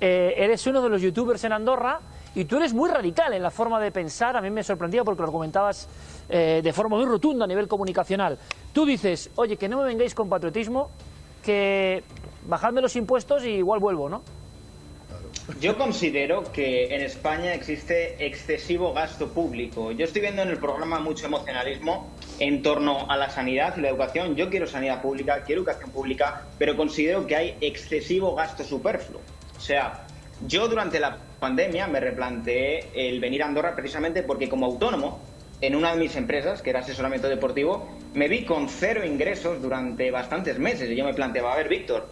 Speaker 10: Eh, eres uno de los youtubers en Andorra y tú eres muy radical en la forma de pensar. A mí me sorprendía porque lo comentabas eh, de forma muy rotunda a nivel comunicacional. Tú dices, oye, que no me vengáis con patriotismo, que bajadme los impuestos y igual vuelvo, ¿no?
Speaker 11: Yo considero que en España existe excesivo gasto público. Yo estoy viendo en el programa mucho emocionalismo en torno a la sanidad y la educación. Yo quiero sanidad pública, quiero educación pública, pero considero que hay excesivo gasto superfluo. O sea, yo durante la pandemia me replanteé el venir a Andorra precisamente porque como autónomo, en una de mis empresas, que era asesoramiento deportivo, me vi con cero ingresos durante bastantes meses. Y yo me planteaba, a ver, Víctor,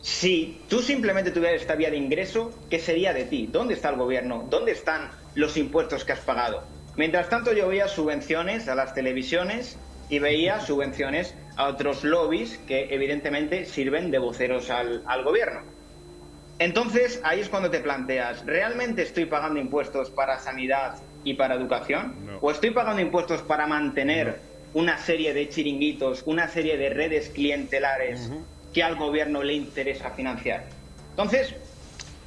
Speaker 11: si tú simplemente tuvieras esta vía de ingreso, ¿qué sería de ti? ¿Dónde está el gobierno? ¿Dónde están los impuestos que has pagado? Mientras tanto yo veía subvenciones a las televisiones y veía subvenciones a otros lobbies que evidentemente sirven de voceros al, al gobierno. Entonces ahí es cuando te planteas, ¿realmente estoy pagando impuestos para sanidad y para educación? ¿O estoy pagando impuestos para mantener una serie de chiringuitos, una serie de redes clientelares? que al gobierno le interesa financiar. Entonces,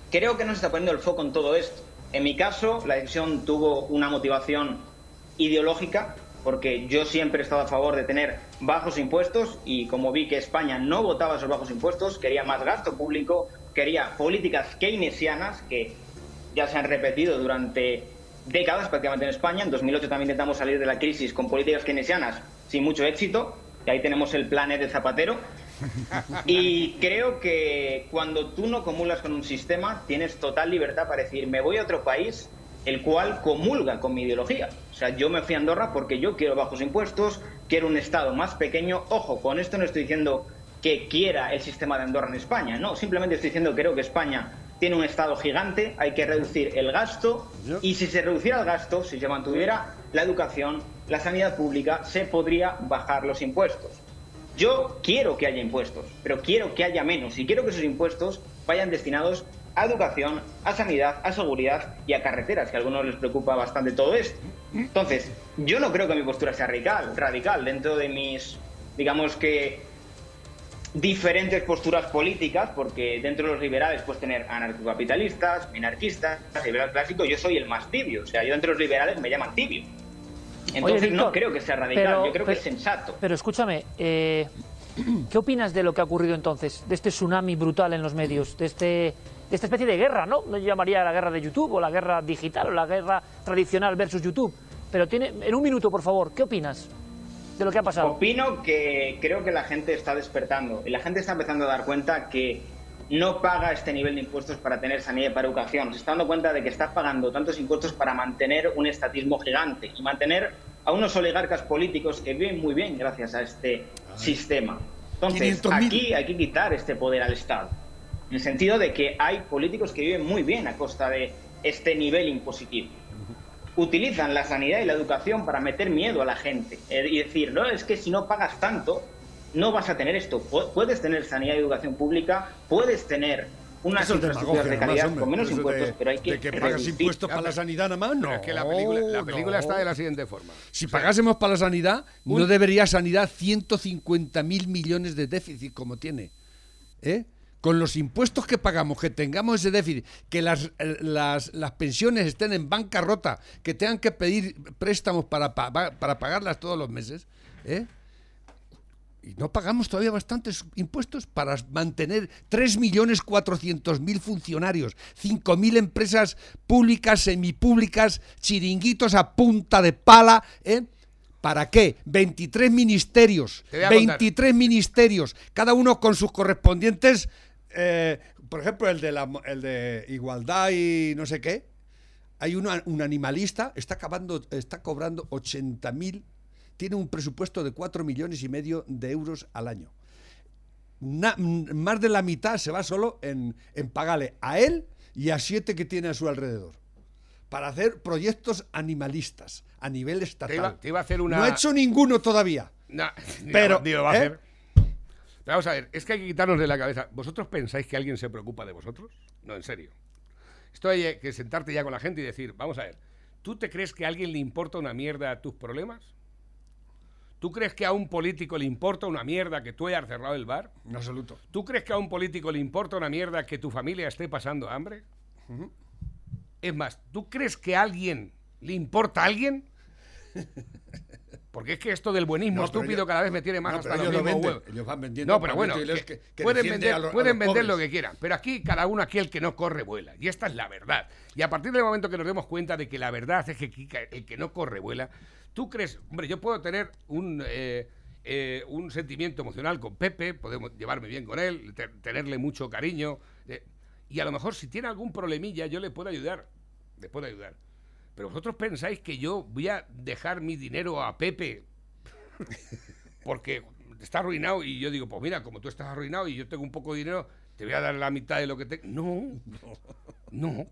Speaker 11: creo que no se está poniendo el foco en todo esto. En mi caso, la decisión tuvo una motivación ideológica, porque yo siempre he estado a favor de tener bajos impuestos y como vi que España no votaba esos bajos impuestos, quería más gasto público, quería políticas keynesianas que ya se han repetido durante décadas prácticamente en España. En 2008 también intentamos salir de la crisis con políticas keynesianas sin mucho éxito, y ahí tenemos el plan E de Zapatero. Y creo que cuando tú no comulgas con un sistema, tienes total libertad para decir, me voy a otro país, el cual comulga con mi ideología. O sea, yo me fui a Andorra porque yo quiero bajos impuestos, quiero un Estado más pequeño. Ojo, con esto no estoy diciendo que quiera el sistema de Andorra en España, no, simplemente estoy diciendo que creo que España tiene un Estado gigante, hay que reducir el gasto y si se reduciera el gasto, si se mantuviera la educación, la sanidad pública, se podría bajar los impuestos. Yo quiero que haya impuestos, pero quiero que haya menos y quiero que esos impuestos vayan destinados a educación, a sanidad, a seguridad y a carreteras, que a algunos les preocupa bastante todo esto. Entonces, yo no creo que mi postura sea radical, radical dentro de mis, digamos que, diferentes posturas políticas, porque dentro de los liberales puedes tener anarcocapitalistas, minarquistas, liberal clásico, yo soy el más tibio, o sea, yo entre los liberales me llaman tibio. Entonces
Speaker 10: Oye,
Speaker 11: no creo que sea radical,
Speaker 10: pero-
Speaker 11: yo creo que
Speaker 10: pero-
Speaker 11: es sensato.
Speaker 10: Pero escúchame, eh, ¿qué opinas de lo que ha ocurrido entonces? De este tsunami brutal en los medios, de, este, de esta especie de guerra, ¿no? No llamaría la guerra de YouTube o la guerra digital o la guerra tradicional versus YouTube. Pero tiene, en un minuto, por favor, ¿qué opinas de lo que ha pasado?
Speaker 11: Opino que creo que la gente está despertando y la gente está empezando a dar cuenta que no paga este nivel de impuestos para tener sanidad y para educación. Se está dando cuenta de que está pagando tantos impuestos para mantener un estatismo gigante y mantener a unos oligarcas políticos que viven muy bien gracias a este sistema. Entonces,
Speaker 8: 500.000.
Speaker 11: aquí hay que quitar este poder al Estado. En el sentido de que hay políticos que viven muy bien a costa de este nivel impositivo utilizan la sanidad y la educación para meter miedo a la gente eh, y decir, no, es que si no pagas tanto, no vas a tener esto. Pu- Puedes tener sanidad y educación pública, puedes tener unas infraestructuras de calidad con menos impuestos,
Speaker 8: de-
Speaker 11: pero hay que,
Speaker 8: de que pagas impuestos para la sanidad nada más, no.
Speaker 5: Es que la película, la película
Speaker 8: no.
Speaker 5: está de la siguiente forma.
Speaker 8: Si pagásemos para la sanidad, no debería sanidad 150 mil millones de déficit como tiene. ¿Eh? Con los impuestos que pagamos, que tengamos ese déficit, que las, eh, las, las pensiones estén en bancarrota, que tengan que pedir préstamos para, pa- para pagarlas todos los meses, ¿eh? y no pagamos todavía bastantes impuestos para mantener 3.400.000 funcionarios, 5.000 empresas públicas, semipúblicas, chiringuitos a punta de pala, ¿eh? ¿Para qué? 23 ministerios,
Speaker 5: Te voy a contar.
Speaker 8: 23 ministerios, cada uno con sus correspondientes, eh, por ejemplo, el de, la, el de igualdad y no sé qué. Hay una- un animalista, está, acabando, está cobrando 80.000, tiene un presupuesto de 4 millones y medio de euros al año. Na- más de la mitad se va solo en, en pagarle a él y a siete que tiene a su alrededor. Para hacer proyectos animalistas a nivel estatal.
Speaker 5: Te iba, te iba a hacer una.
Speaker 8: No ha hecho ninguno todavía.
Speaker 5: No,
Speaker 8: Pero,
Speaker 5: lo va a
Speaker 8: ¿eh?
Speaker 5: hacer. Vamos a ver, es que hay que quitarnos de la cabeza. ¿Vosotros pensáis que alguien se preocupa de vosotros? No, en serio. Esto hay que sentarte ya con la gente y decir, vamos a ver, ¿tú te crees que a alguien le importa una mierda tus problemas? ¿Tú crees que a un político le importa una mierda que tú hayas cerrado el bar?
Speaker 8: En absoluto.
Speaker 5: ¿Tú crees que a un político le importa una mierda que tu familia esté pasando hambre? Es más, ¿tú crees que a alguien le importa a alguien? Porque es que esto del buenismo
Speaker 8: No,
Speaker 5: estúpido cada vez me tiene más
Speaker 8: No,
Speaker 5: hasta los
Speaker 8: ellos lo
Speaker 5: mismos
Speaker 8: venden,
Speaker 5: huevos.
Speaker 8: ellos van vendiendo
Speaker 5: No, pero bueno,
Speaker 8: Pablo Iglesias
Speaker 5: que-
Speaker 8: que- que
Speaker 5: pueden vender,
Speaker 8: los-
Speaker 5: pueden vender lo que quieran, pero aquí cada uno aquí el que no corre vuela. Y esta es la verdad. Y a partir del momento que nos demos cuenta de que la verdad es que el que no corre vuela, tú crees, hombre, yo puedo tener un... eh, eh, un sentimiento emocional con Pepe, podemos llevarme bien con él, te- tenerle mucho cariño, eh, y a lo mejor si tiene algún problemilla yo le puedo ayudar, le puedo ayudar. Pero vosotros pensáis que yo voy a dejar mi dinero a Pepe porque está arruinado y yo digo, pues mira, como tú estás arruinado y yo tengo un poco de dinero, te voy a dar la mitad de lo que tengo. No, no,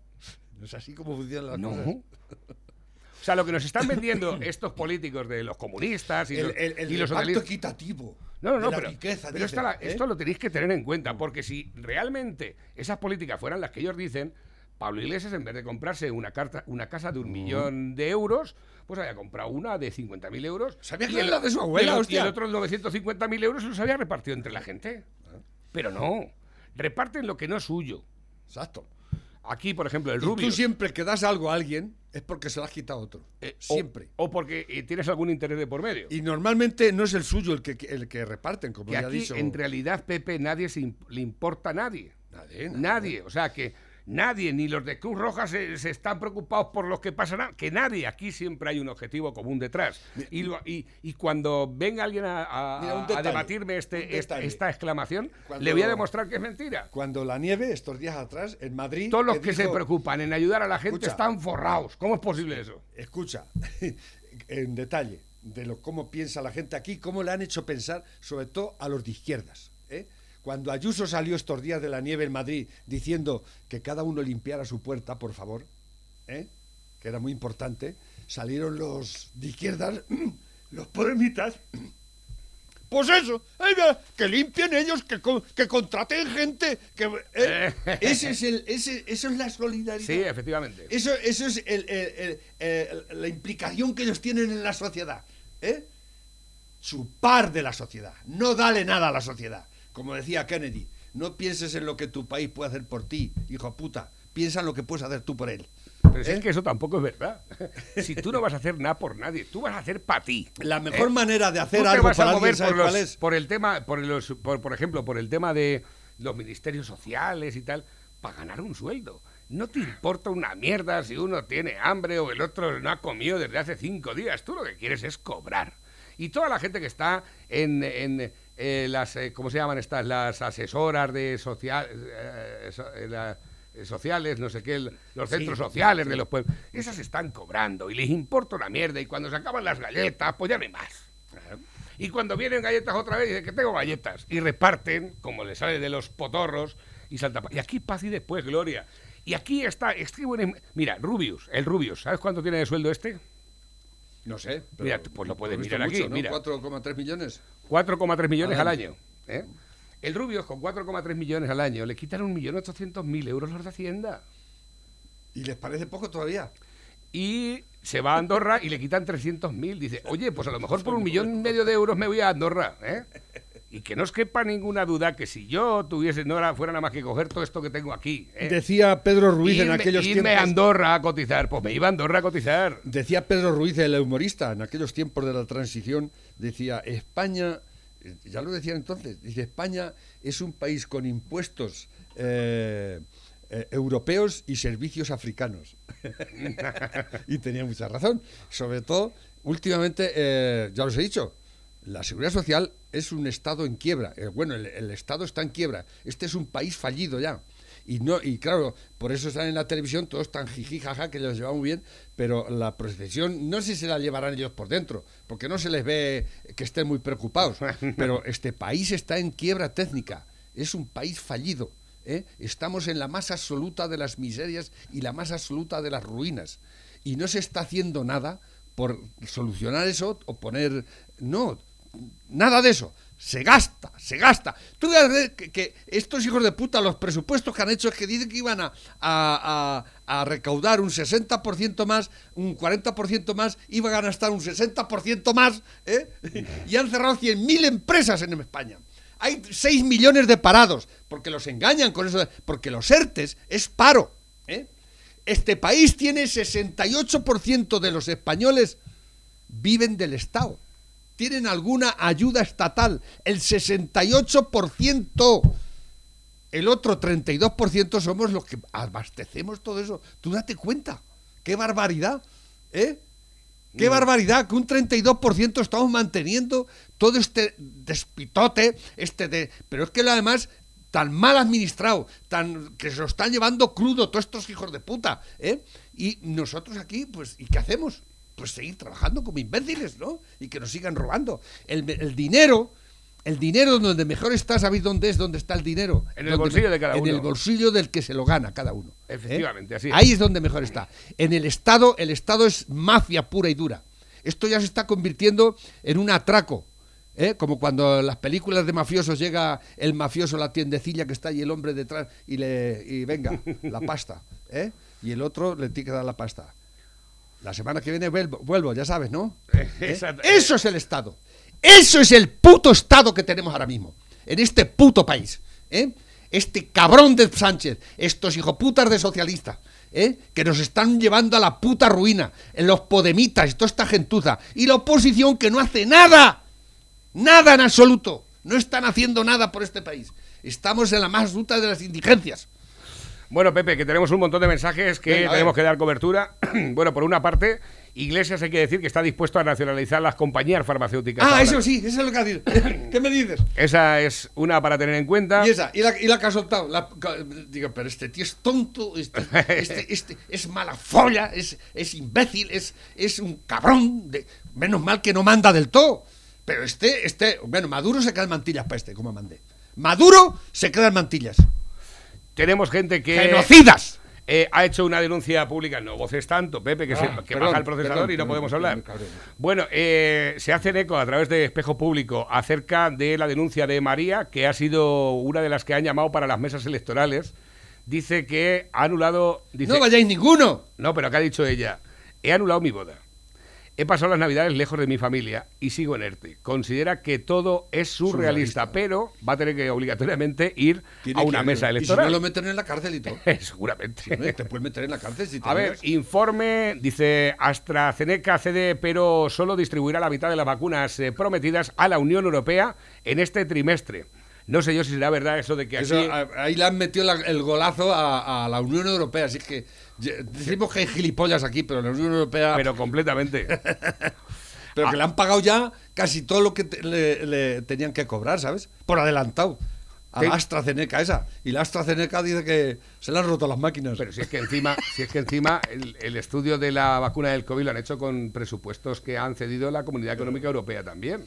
Speaker 8: No es así como funcionan las
Speaker 5: no.
Speaker 8: cosas.
Speaker 5: O sea, lo que nos están vendiendo estos políticos de los comunistas y
Speaker 8: El,
Speaker 5: los,
Speaker 8: el, el
Speaker 5: y los
Speaker 8: reparto
Speaker 5: socialistas-
Speaker 8: equitativo.
Speaker 5: no, no, no, pero,
Speaker 8: riqueza,
Speaker 5: pero
Speaker 8: dicen,
Speaker 5: esto, la-
Speaker 8: ¿eh?
Speaker 5: esto lo tenéis que tener en cuenta, porque si realmente esas políticas fueran las que ellos dicen, Pablo Iglesias, en vez de comprarse una, carta, una casa de un millón de euros, pues había comprado una de 50.000 euros.
Speaker 8: ¿Sabía que era la de su abuela,
Speaker 5: y el,
Speaker 8: hostia?
Speaker 5: y el otro 950.000 euros los había repartido entre la gente. Pero no, reparten lo que no es suyo.
Speaker 8: Exacto.
Speaker 5: Aquí, por ejemplo, el Rubio.
Speaker 8: tú siempre que das algo a alguien es porque se lo has quitado a otro.
Speaker 5: eh, o-
Speaker 8: siempre.
Speaker 5: O, porque eh, tienes algún interés de por medio.
Speaker 8: Y normalmente no es el suyo el que, el que reparten, como
Speaker 5: que
Speaker 8: ya
Speaker 5: aquí,
Speaker 8: dicho.
Speaker 5: en realidad, Pepe, nadie se imp- le importa a nadie.
Speaker 8: Nadie, nadie.
Speaker 5: Nadie. O sea, que nadie, ni los de Cruz Roja se, se están preocupados por los que pasan. Que nadie. Aquí siempre hay un objetivo común detrás. Y, lo- y, y cuando venga alguien a, a-
Speaker 8: Mira, un
Speaker 5: a
Speaker 8: detalle,
Speaker 5: debatirme este, este- esta exclamación,
Speaker 8: Cuando-
Speaker 5: le voy a demostrar que es mentira.
Speaker 8: Cuando la nieve, estos días atrás, en Madrid.
Speaker 5: Todos los que se
Speaker 8: dijo-
Speaker 5: preocupan en ayudar a la gente
Speaker 8: Escucha.
Speaker 5: están forrados. ¿Cómo es posible eso?
Speaker 8: Escucha, en detalle, de lo cómo piensa la gente aquí, cómo le han hecho pensar, sobre todo a los de izquierdas. ¿eh? Cuando Ayuso salió estos días de la nieve en Madrid diciendo que cada uno limpiara su puerta, por favor, ¿eh? que era muy importante, salieron los de izquierdas, los podemitas. Pues eso, que limpien ellos, que, que contraten gente, que ¿eh? ese es el, ese, eso es la solidaridad.
Speaker 5: Sí, efectivamente.
Speaker 8: Eso, eso es el- el- el- el- la implicación que ellos tienen en la sociedad. ¿eh? Chupar de la sociedad. No dale nada a la sociedad. Como decía Kennedy, no pienses en lo que tu país puede hacer por ti, hijo puta. Piensa en lo que puedes hacer tú por él.
Speaker 5: Pero si
Speaker 8: ¿Eh?
Speaker 5: es que eso tampoco es verdad. Si tú no vas a hacer nada por nadie, tú vas a hacer para ti.
Speaker 8: La mejor
Speaker 5: ¿Eh?
Speaker 8: manera de hacer
Speaker 5: Tú te
Speaker 8: algo
Speaker 5: a
Speaker 8: para
Speaker 5: mover
Speaker 8: alguien, ¿sabes
Speaker 5: por, los-
Speaker 8: cuál es?
Speaker 5: por el tema, por, los, por, por ejemplo, por el tema de los ministerios sociales y tal, para ganar un sueldo. No te importa una mierda si uno tiene hambre o el otro no ha comido desde hace cinco días. Tú lo que quieres es cobrar. Y toda la gente que está en, en, eh, las, eh, ¿cómo se llaman estas? Las asesoras de social, eh, so- eh, la- eh, sociales, no sé qué, el- los centros sociales de los pueblos. Esas están cobrando y les importa una mierda. Y cuando se acaban las galletas, pues ya no hay más. Y cuando vienen galletas otra vez, dicen que tengo galletas. Y reparten, como le sale de los potorros, y salta. Y aquí paz y después gloria. Y aquí está, es que buen Mira, Rubius, el Rubius, ¿sabes cuánto tiene de sueldo este?
Speaker 8: No sé. pero
Speaker 5: Mira, pues lo puedes mirar aquí,
Speaker 8: mucho, ¿no?
Speaker 5: mira.
Speaker 8: 4,3 millones.
Speaker 5: 4,3 millones
Speaker 8: Al
Speaker 5: al
Speaker 8: año.
Speaker 5: año. ¿eh? El Rubius, con 4,3 millones al año, le quitan 1.800.000 euros los de Hacienda.
Speaker 8: ¿Y les parece poco todavía?
Speaker 5: Y se va a Andorra y le quitan 300.000. Dice, oye, pues a lo mejor por un millón y medio de euros me voy a Andorra. ¿eh? Y que no os quepa ninguna duda que si yo tuviese, no era, fuera nada más que coger todo esto que tengo aquí. ¿eh?
Speaker 8: Decía Pedro Ruiz en
Speaker 5: Irme-
Speaker 8: aquellos
Speaker 5: irme a
Speaker 8: tiempos.
Speaker 5: Andorra a cotizar. Pues me iba a Andorra a cotizar.
Speaker 8: Decía Pedro Ruiz, el humorista, en aquellos tiempos de la transición, decía, España, eh, ya lo decía entonces, dice, España es un país con impuestos eh, eh, europeos y servicios africanos. y tenía mucha razón. Sobre todo, últimamente, eh, ya os he dicho, la seguridad social es un Estado en quiebra. Eh, bueno, el, el Estado está en quiebra. Este es un país fallido ya. Y, no, y claro, por eso están en la televisión todos tan jiji, jaja, que los lleva muy bien, pero la procesión no sé si se la llevarán ellos por dentro, porque no se les ve que estén muy preocupados. Pero este país está en quiebra técnica, es un país fallido. ¿eh? Estamos en la más absoluta de las miserias y la más absoluta de las ruinas. Y no se está haciendo nada por solucionar eso o poner... No, nada de eso. Se gasta, se gasta. Tú ver que, que estos hijos de puta, los presupuestos que han hecho es que dicen que iban a, recaudar un 60% más, un 40% más, iban a gastar un 60% más, ¿eh? y han cerrado 100.000 empresas en España. Hay 6 millones de parados, porque los engañan con eso, porque los ERTES es paro. ¿eh? Este país tiene 68% de los españoles viven del Estado. Tienen alguna ayuda estatal. El 68%. El otro 32% somos los que abastecemos todo eso. Tú date cuenta. ¡Qué barbaridad! ¿Eh? ¡Qué barbaridad! Que un 32% estamos manteniendo todo este despitote, este de... Pero es que lo además tan mal administrado, tan que se lo están llevando crudo todos estos hijos de puta, ¿eh? Y nosotros aquí, pues, ¿y qué hacemos? Pues seguir trabajando como imbéciles, ¿no? Y que nos sigan robando. El, el dinero, el dinero donde mejor está, ¿sabéis dónde es? ¿Dónde está el dinero?
Speaker 5: En el
Speaker 8: Donde
Speaker 5: bolsillo
Speaker 8: me-
Speaker 5: de cada
Speaker 8: En
Speaker 5: uno.
Speaker 8: el bolsillo del que se lo gana cada uno. ¿eh?
Speaker 5: Efectivamente, así es.
Speaker 8: Ahí es donde mejor está. En el Estado, el Estado es mafia pura y dura. Esto ya se está convirtiendo en un atraco. ¿eh? Como cuando en las películas de mafiosos llega el mafioso a la tiendecilla que está ahí el hombre detrás y le y venga, la pasta. ¿eh? Y el otro le tiene que dar la pasta. La semana que viene vuelvo, vuelvo, ya sabes, ¿no? ¿Eh?
Speaker 5: Exacto.
Speaker 8: Eso es el Estado. Eso es el puto Estado que tenemos ahora mismo. En este puto país. ¿eh? Este cabrón de Sánchez. Estos hijoputas de socialistas. ¿eh? Que nos están llevando a la puta ruina. En los podemitas y toda esta gentuza. Y la oposición que no hace nada. Nada en absoluto. No están haciendo nada por este país. Estamos en la más ruta de las indigencias.
Speaker 5: Bueno, Pepe, que tenemos un montón de mensajes que
Speaker 8: Venga,
Speaker 5: tenemos que dar cobertura. bueno, por una parte, Iglesias hay que decir que está dispuesto a nacionalizar las compañías farmacéuticas.
Speaker 8: Ah,
Speaker 5: ahora.
Speaker 8: eso sí, eso es lo que decir. ¿Qué me dices?
Speaker 5: Esa es una para tener en cuenta.
Speaker 8: Y esa, y la, y la que ha la- digo, pero este tío es tonto, este, este, este es mala folla, es, es imbécil, es, es un cabrón. De, menos mal que no manda del todo. Pero este, este, bueno, Maduro se queda en mantillas para este, como mandé. Maduro se queda en mantillas.
Speaker 5: Tenemos gente que.
Speaker 8: ¡Genocidas!
Speaker 5: eh, ha hecho una denuncia pública, no voces tanto, Pepe, que,
Speaker 8: Ah,
Speaker 5: se, que
Speaker 8: perdón,
Speaker 5: baja el procesador
Speaker 8: perdón,
Speaker 5: y no
Speaker 8: perdón,
Speaker 5: podemos hablar. Bueno, eh, se hacen eco a través de Espejo Público acerca de la denuncia de María, que ha sido una de las que han llamado para las mesas electorales. Dice que ha anulado. Dice,
Speaker 8: No vayáis ninguno.
Speaker 5: No, pero ¿qué ha dicho ella? He anulado mi boda. He pasado las navidades lejos de mi familia y sigo en ERTE. Considera que todo es surrealista, pero va a tener que obligatoriamente ir
Speaker 8: Tiene
Speaker 5: a una mesa
Speaker 8: Y si
Speaker 5: electoral.
Speaker 8: no lo meten en la cárcel y todo.
Speaker 5: Seguramente.
Speaker 8: Te puedes meter en la cárcel si te
Speaker 5: A ver, informe, dice AstraZeneca cede, pero solo distribuirá la mitad de las vacunas eh, prometidas a la Unión Europea en este trimestre. No sé yo si será verdad eso de que.
Speaker 8: Eso, ahí le han metido la- el golazo a, a la Unión Europea, así que decimos que hay gilipollas aquí, pero la Unión Europea...
Speaker 5: Pero completamente.
Speaker 8: Pero que le han pagado ya casi todo lo que te- le, le tenían que cobrar, ¿sabes? Por adelantado. A la. AstraZeneca esa. Y la AstraZeneca dice que se le han roto las máquinas.
Speaker 5: Pero si es que encima, si es que encima el, el estudio de la vacuna del COVID lo han hecho con presupuestos que han cedido la Comunidad Económica Europea también.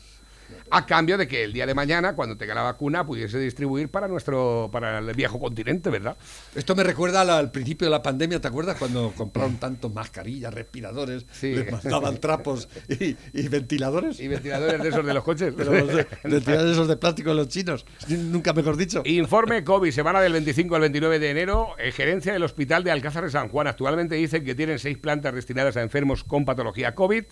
Speaker 5: A cambio de que el día de mañana, cuando tenga la vacuna, pudiese distribuir para nuestro, para el viejo continente, ¿verdad?
Speaker 8: Esto me recuerda al, al principio de la pandemia, ¿te acuerdas? Cuando compraron tantos mascarillas, respiradores,
Speaker 5: Sí.
Speaker 8: les mandaban trapos y, y ventiladores.
Speaker 5: Y ventiladores de esos de los coches.
Speaker 8: Los de- ventiladores esos de plástico de los chinos. Nunca mejor dicho.
Speaker 5: Informe COVID, semana del 25 al 29 de enero, eh, gerencia del Hospital de Alcázar de San Juan. Actualmente dicen que tienen seis plantas destinadas a enfermos con patología COVID,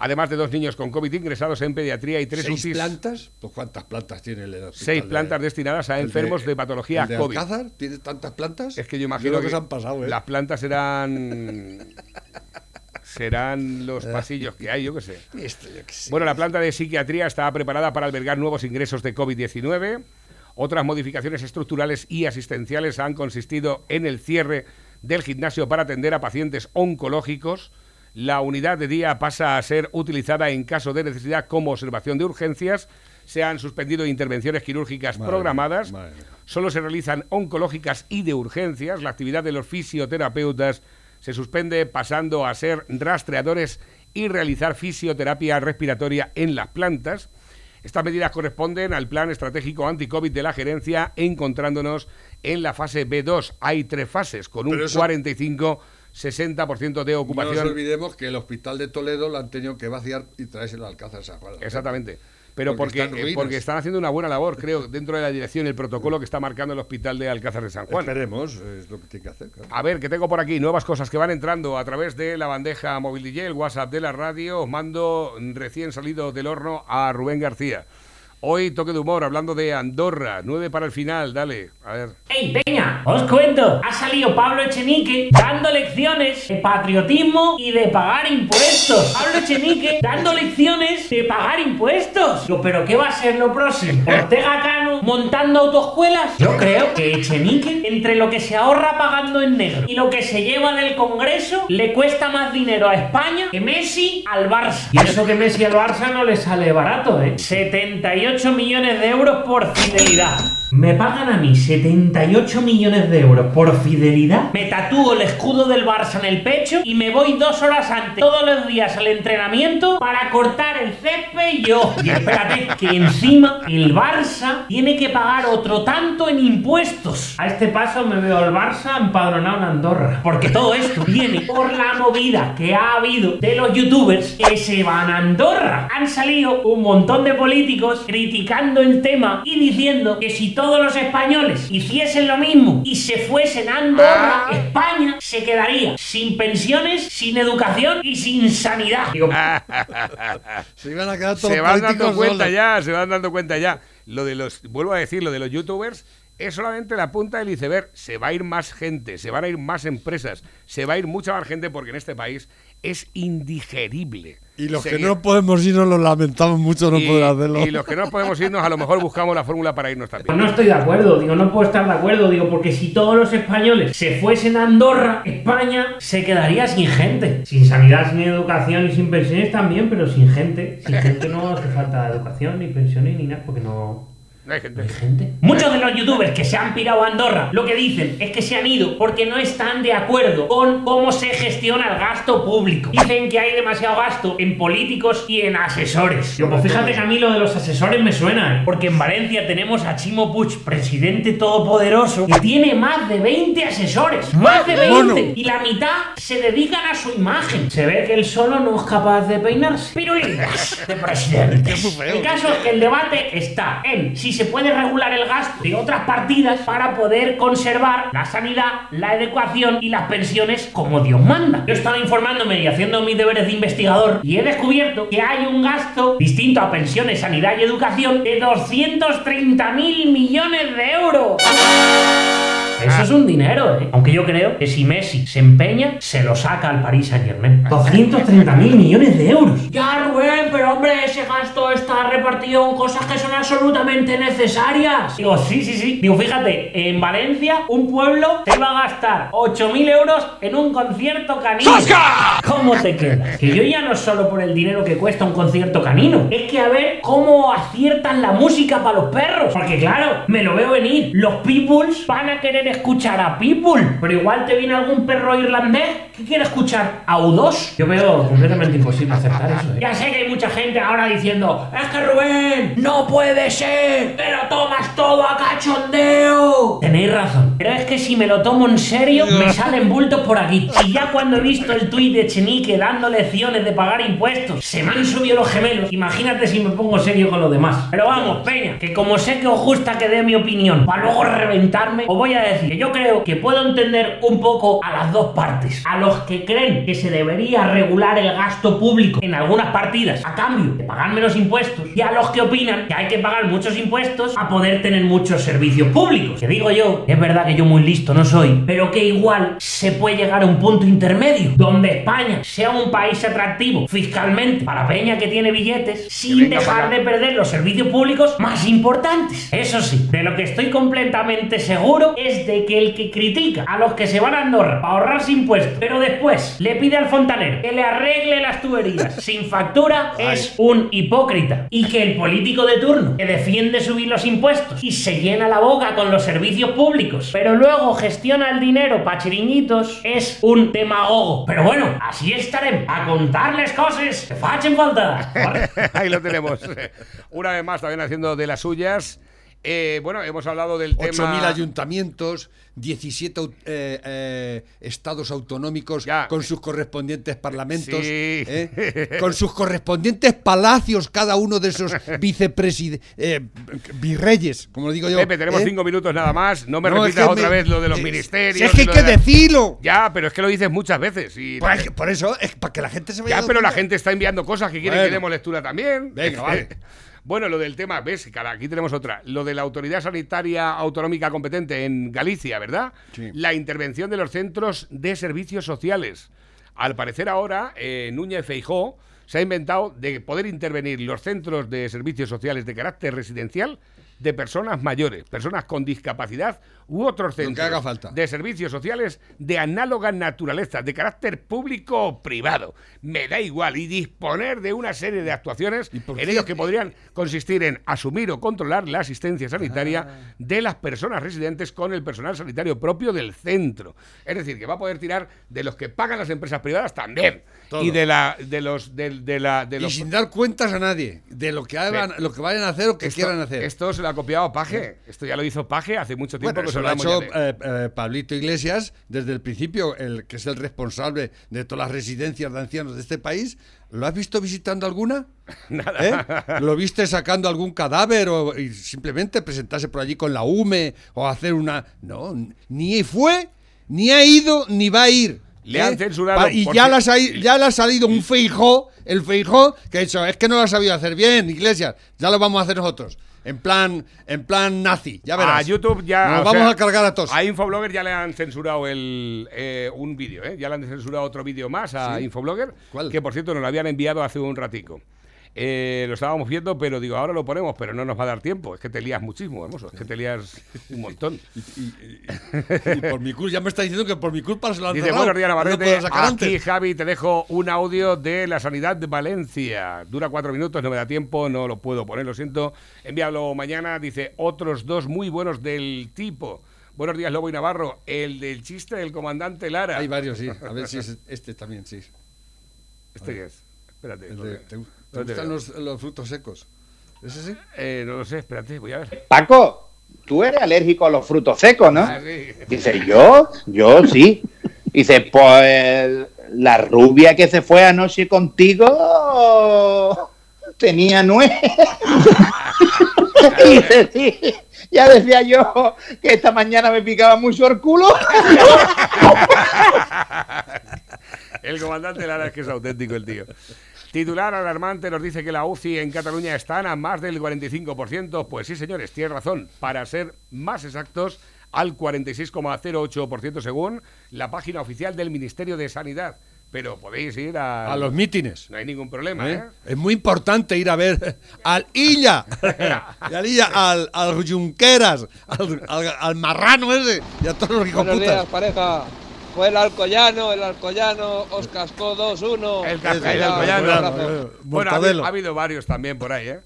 Speaker 5: además de dos niños con COVID ingresados en pediatría y tres
Speaker 8: ¿Seis
Speaker 5: UCIs.
Speaker 8: plantas? Pues ¿cuántas plantas tiene el hospital
Speaker 5: Seis
Speaker 8: de-
Speaker 5: plantas destinadas a enfermos de, patología
Speaker 8: el de
Speaker 5: COVID.
Speaker 8: Alcázar tiene tantas plantas?
Speaker 5: Es que yo imagino que,
Speaker 8: que se han pasado, ¿eh?
Speaker 5: las plantas serán serán los pasillos que hay, yo qué sé.
Speaker 8: Esto, yo qué sé.
Speaker 5: Bueno, la planta de psiquiatría está preparada para albergar nuevos ingresos de COVID-19. Otras modificaciones estructurales y asistenciales han consistido en el cierre del gimnasio para atender a pacientes oncológicos. La unidad de día pasa a ser utilizada en caso de necesidad como observación de urgencias. Se han suspendido intervenciones quirúrgicas
Speaker 8: Madre
Speaker 5: programadas.
Speaker 8: mía, madre mía.
Speaker 5: Solo se realizan oncológicas y de urgencias. La actividad de los fisioterapeutas se suspende pasando a ser rastreadores y realizar fisioterapia respiratoria en las plantas. Estas medidas corresponden al plan estratégico anti-COVID de la gerencia, encontrándonos en la fase B2. Hay tres fases, con un
Speaker 8: eso-
Speaker 5: 45 60% de
Speaker 8: No
Speaker 5: ocupación.
Speaker 8: nos olvidemos que el hospital de Toledo lo han tenido que vaciar y traérselo al Alcázar de San Juan.
Speaker 5: Exactamente. Pero
Speaker 8: Porque ruinas.
Speaker 5: porque están haciendo una buena labor, creo, dentro de la dirección y el protocolo que está marcando el hospital de Alcázar de San Juan.
Speaker 8: Esperemos, es lo que tiene que hacer. claro.
Speaker 5: A ver, que tengo por aquí nuevas cosas que van entrando a través de la bandeja móvil DJ, el WhatsApp de la radio. Os mando recién salido del horno a Rubén García. Hoy toque de humor, hablando de Andorra. Nueve para el final, dale. A ver.
Speaker 12: ¡Ey, Peña! Os cuento, ha salido Pablo Echenique dando lecciones de patriotismo y de pagar impuestos. Pablo Echenique dando lecciones de pagar impuestos. Digo, ¿pero qué va a ser lo próximo? ¿Ortega Cano montando autoescuelas? Yo creo que Echenique, entre lo que se ahorra pagando en negro y lo que se lleva del Congreso, le cuesta más dinero a España que Messi al Barça. Y eso que Messi al Barça no le sale barato, ¿eh? 78 millones de euros por fidelidad. Me pagan a mí 78 millones de euros por fidelidad. Me tatúo el escudo del Barça en el pecho y me voy dos horas antes todos los días al entrenamiento para cortar el césped yo. Y espérate, que encima el Barça tiene que pagar otro tanto en impuestos. A este paso me veo al Barça empadronado en Andorra. Porque todo esto viene por la movida que ha habido de los youtubers que se van a Andorra. Han salido un montón de políticos criticando el tema y diciendo que si todos los españoles hiciesen lo mismo y se fuesen a Andorra, España se quedaría sin pensiones, sin educación y sin sanidad. Digo,
Speaker 8: Se iban a quedar todos
Speaker 5: se van dando cuenta
Speaker 8: solos.
Speaker 5: ya, se van dando cuenta ya. Lo de los, vuelvo a decir, lo de los youtubers es solamente la punta del iceberg. Se va a ir más gente, se van a ir más empresas, se va a ir mucha más gente porque en este país es indigerible.
Speaker 8: Y los que no podemos irnos lo lamentamos mucho no
Speaker 5: y-
Speaker 8: poder hacerlo.
Speaker 5: Y los que no podemos irnos, a lo mejor buscamos la fórmula para irnos también.
Speaker 12: Pues no estoy de acuerdo, digo, no puedo estar de acuerdo, digo, porque si todos los españoles se fuesen a Andorra, España se quedaría sin gente. Sin sanidad, sin educación y sin pensiones también, pero sin gente. Sin gente no hace falta educación, ni pensiones, ni nada, porque no...
Speaker 5: No hay gente.
Speaker 12: gente. Muchos de los youtubers que se han pirado a Andorra lo que dicen es que se han ido porque no están de acuerdo con cómo se gestiona el gasto público. Dicen que hay demasiado gasto en políticos y en asesores. Yo, pues fíjate que a mí lo de los asesores me suena, ¿eh? porque en Valencia tenemos a Chimo Puig, presidente todopoderoso, que tiene más de 20 asesores. Más de 20.
Speaker 8: Mono.
Speaker 12: Y la mitad se dedican a su imagen. Se ve que él solo no es capaz de peinarse. Pirulitas de presidente. El caso es que el debate está en si se puede regular el gasto de otras partidas para poder conservar la sanidad, la educación y las pensiones como Dios manda. Yo estaba informándome y haciendo mis deberes de investigador y he descubierto que hay un gasto distinto a pensiones, sanidad y educación de 230 mil millones de euros. Eso es un dinero, ¿eh? Aunque yo creo que si Messi se empeña, se lo saca al Paris Saint Germain. 230 mil millones de euros. Ya, Rubén, pero hombre, ese gasto está repartido en cosas que son absolutamente necesarias. Digo, sí, sí, sí. Digo, fíjate, en Valencia, un pueblo te iba a gastar 8.000 euros en un concierto canino. ¿Cómo te quedas? Que yo ya no solo por el dinero que cuesta un concierto canino, es que a ver cómo aciertan la música para los perros. Porque claro, me lo veo venir. Los peoples van a querer escuchar a people, pero igual te viene algún perro irlandés que quiere escuchar a U2. Yo veo completamente imposible aceptar eso. ¿eh? Ya sé que hay mucha gente ahora diciendo, es que Rubén, no puede ser, pero tomas todo a cachondeo. Tenéis razón, pero es que si me lo tomo en serio, me salen bultos por aquí. Y ya cuando he visto el tuit de Chenique dando lecciones de pagar impuestos, se me han subido los gemelos. Imagínate si me pongo serio con los demás. Pero vamos, Peña, que como sé que os gusta que dé mi opinión, para luego reventarme, os voy a decir que yo creo que puedo entender un poco a las dos partes. A los que creen que se debería regular el gasto público en algunas partidas a cambio de pagar menos impuestos. Y a los que opinan que hay que pagar muchos impuestos a poder tener muchos servicios públicos. Que digo yo, es verdad que yo muy listo no soy, pero que igual se puede llegar a un punto intermedio donde España sea un país atractivo fiscalmente para Peña que tiene billetes sin dejar de perder los servicios públicos más importantes. Eso sí, de lo que estoy completamente seguro es de que el que critica a los que se van a Andorra para ahorrarse impuestos, pero después le pide al fontanero que le arregle las tuberías sin factura, es un hipócrita. Y que el político de turno que defiende subir los impuestos y se llena la boca con los servicios públicos, pero luego gestiona el dinero para chiringuitos, es un demagogo. Pero bueno, así estaremos a contarles cosas que facen falta.
Speaker 5: Ahí lo tenemos. Una vez más, también haciendo de las suyas. Eh, bueno, hemos hablado del
Speaker 8: 8.000
Speaker 5: tema...
Speaker 8: ayuntamientos, 17 au- eh, eh, estados autonómicos con sus correspondientes parlamentos,
Speaker 5: Sí.
Speaker 8: ¿eh? con sus correspondientes palacios, cada uno de esos vicepresidentes, virreyes, como lo digo yo.
Speaker 5: Pepe, tenemos
Speaker 8: ¿eh?
Speaker 5: cinco minutos nada más. No me
Speaker 8: No, es
Speaker 5: repitas
Speaker 8: que
Speaker 5: otra
Speaker 8: me-
Speaker 5: vez lo de los
Speaker 8: eh,
Speaker 5: ministerios.
Speaker 8: es que hay que
Speaker 5: de
Speaker 8: decirlo.
Speaker 5: Ya, pero es que lo dices muchas veces. Y
Speaker 8: Pues, por eso, es para que la gente se vaya
Speaker 5: Ya, pero la gente está enviando cosas que quieren
Speaker 8: Bueno.
Speaker 5: que demos lectura también.
Speaker 8: Venga, vale.
Speaker 5: Bueno, lo del tema, ves, cara, aquí tenemos otra. Lo de la autoridad sanitaria autonómica competente en Galicia, ¿verdad? La intervención de los centros de servicios sociales. Al parecer ahora, eh, Núñez Feijó se ha inventado de poder intervenir los centros de servicios sociales de carácter residencial de personas mayores, personas con discapacidad u otros centros
Speaker 8: haga falta.
Speaker 5: de servicios sociales de análoga naturaleza, de carácter público o privado. Me da igual y disponer de una serie de actuaciones en ellos que podrían consistir en asumir o controlar la asistencia sanitaria
Speaker 8: Ah.
Speaker 5: de las personas residentes con el personal sanitario propio del centro. Es decir, que va a poder tirar de los que pagan las empresas privadas también
Speaker 8: Todo.
Speaker 5: y de la de los de, de la de
Speaker 8: Y
Speaker 5: los
Speaker 8: sin dar cuentas a nadie de lo que hagan, lo que vayan a hacer o que
Speaker 5: Esto-
Speaker 8: quieran hacer.
Speaker 5: Esto se lo ha copiado Paje. Esto ya lo hizo Paje hace mucho tiempo.
Speaker 8: Bueno,
Speaker 5: que
Speaker 8: eso lo ha hecho eh, eh, Pablito Iglesias desde el principio, el que es el responsable de todas las residencias de ancianos de este país. ¿Lo has visto visitando alguna?
Speaker 5: Nada.
Speaker 8: ¿Eh? ¿Lo viste sacando algún cadáver o y simplemente presentarse por allí con la UME o hacer una... No, ni fue, ni ha ido, ni va a ir.
Speaker 5: Le
Speaker 8: ¿eh?
Speaker 5: han censurado
Speaker 8: Y
Speaker 5: por
Speaker 8: ya, las ha, ya le ha salido un feijó, el feijó, que ha dicho, es que no lo ha sabido hacer bien, Iglesias, ya lo vamos a hacer nosotros. En plan, en plan nazi, ya verás.
Speaker 5: A YouTube ya.
Speaker 8: Nos vamos
Speaker 5: sea,
Speaker 8: a cargar a todos.
Speaker 5: A Infoblogger ya le han censurado el, eh, un vídeo, ¿eh? Ya le han censurado otro vídeo más a
Speaker 8: ¿Sí?
Speaker 5: Infoblogger.
Speaker 8: ¿Cuál?
Speaker 5: Que por cierto nos lo habían enviado hace un ratico. Eh, lo estábamos viendo, pero digo, ahora lo ponemos, pero no nos va a dar tiempo. Es que te lías muchísimo, hermoso. Es que te lías un montón.
Speaker 8: Y por mi culpa, ya me está diciendo que por mi culpa se lo han
Speaker 5: Dice, buenos días,
Speaker 8: No
Speaker 5: Navarrete.
Speaker 8: sacar
Speaker 5: Aquí. Javi, te dejo un audio de la sanidad de Valencia. Dura cuatro minutos, no me da tiempo, no lo puedo poner, lo siento. Envíalo mañana. Dice, otros dos muy buenos del tipo. Buenos días, Lobo y Navarro. El del chiste del comandante Lara.
Speaker 8: Hay varios, sí. A ver si es este también, sí.
Speaker 5: ¿Este qué es? Espérate. Te-
Speaker 8: ¿Te, te
Speaker 5: no te
Speaker 8: gustan los, los frutos secos?
Speaker 5: Eh, no lo sé, espérate, voy a ver.
Speaker 13: Paco, tú eres alérgico a los frutos secos, ¿no?
Speaker 5: Ah, sí.
Speaker 13: Dice, yo, yo sí. Dice, pues la rubia que se fue anoche contigo tenía nuez. Dice, sí, ya decía yo que esta mañana me picaba mucho el culo.
Speaker 5: El comandante Lara es que es auténtico el tío. Titular alarmante nos dice que la UCI en Cataluña están a más del 45%. Pues sí, señores, tiene razón. Para ser más exactos, al 46,08% según la página oficial del Ministerio de Sanidad. Pero podéis ir a...
Speaker 8: A los mítines.
Speaker 5: No hay ningún problema,
Speaker 8: ¿Eh?
Speaker 5: ¿eh?
Speaker 8: Es muy importante ir a ver al Illa, y al, Illa al, al Junqueras, al, al- al marrano ese y a todos los hijos
Speaker 14: Buenos días,
Speaker 8: putas.
Speaker 14: pareja. Fue el Alcoyano, el Alcoyano os cascó 2-1.
Speaker 5: El casca- el Alcoyano. Bueno, ha, habido-
Speaker 8: Mortadelo.
Speaker 5: ha habido varios también por ahí, ¿eh?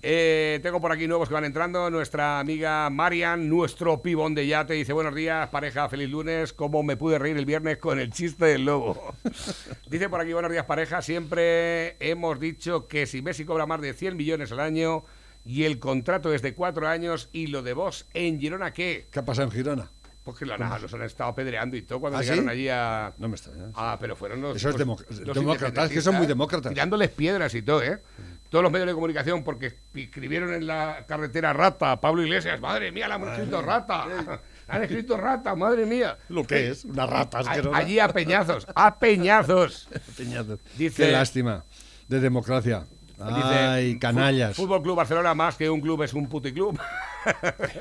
Speaker 5: Eh, tengo por aquí nuevos que van entrando. Nuestra amiga Marian, nuestro pibón de yate, dice: Buenos días, pareja, feliz lunes. ¿Cómo me pude reír el viernes con el chiste del lobo? dice por aquí: Buenos días, pareja. Siempre hemos dicho que si Messi cobra más de 100 millones al año y el contrato es de cuatro años y lo de vos en Girona, ¿qué?
Speaker 8: ¿Qué ha pasado en Girona?
Speaker 5: Pues que lo han, los han estado apedreando y todo cuando
Speaker 8: ¿Ah,
Speaker 5: llegaron
Speaker 8: sí?
Speaker 5: allí a.
Speaker 8: No me extraña.
Speaker 5: Ah, pero fueron los.
Speaker 8: Eso es
Speaker 5: los-
Speaker 8: demócratas, que son muy demócratas.
Speaker 5: Tirándoles piedras y todo, ¿eh? Todos los medios de comunicación, porque escribieron en la carretera rata, Pablo Iglesias, madre mía, le han escrito rata. Han escrito rata, madre mía.
Speaker 8: Lo que es, una rata asquerosa.
Speaker 5: Allí a peñazos, a peñazos.
Speaker 8: Peñazos.
Speaker 5: Dice-
Speaker 8: Qué lástima de democracia.
Speaker 5: Dice,
Speaker 8: Ay, canallas.
Speaker 5: "Fu- Fútbol Club Barcelona, más que un club, es un puticlub.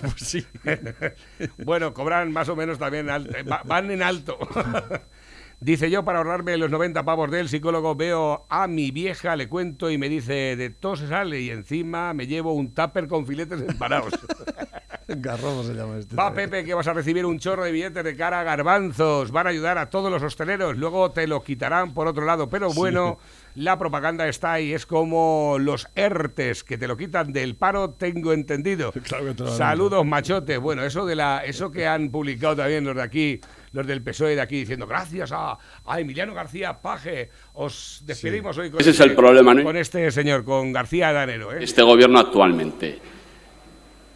Speaker 8: Pues sí.
Speaker 5: bueno, cobran más o menos también, eh, va- van en alto. Dice yo, para ahorrarme los 90 pavos del psicólogo, veo a mi vieja, le cuento y me dice, de todo se sale y encima me llevo un tupper con filetes empanados.
Speaker 8: Garrobo se llama este.
Speaker 5: Va, Pepe, que vas a recibir un chorro de billetes de cara a garbanzos. Van a ayudar a todos los hosteleros. Luego te lo quitarán por otro lado. Pero bueno, la propaganda está ahí. Es como los ERTES, que te lo quitan del paro, tengo entendido.
Speaker 8: Claro que te lo harán.
Speaker 5: Saludos, machote. Bueno, eso de la, eso que han publicado también los de aquí, los del PSOE de aquí, diciendo gracias a, a Emiliano García Paje. Os despedimos hoy con
Speaker 15: Ese es
Speaker 5: este-
Speaker 15: el problema, ¿no?
Speaker 5: Con este señor, con García Danero. ¿eh?
Speaker 15: este gobierno actualmente.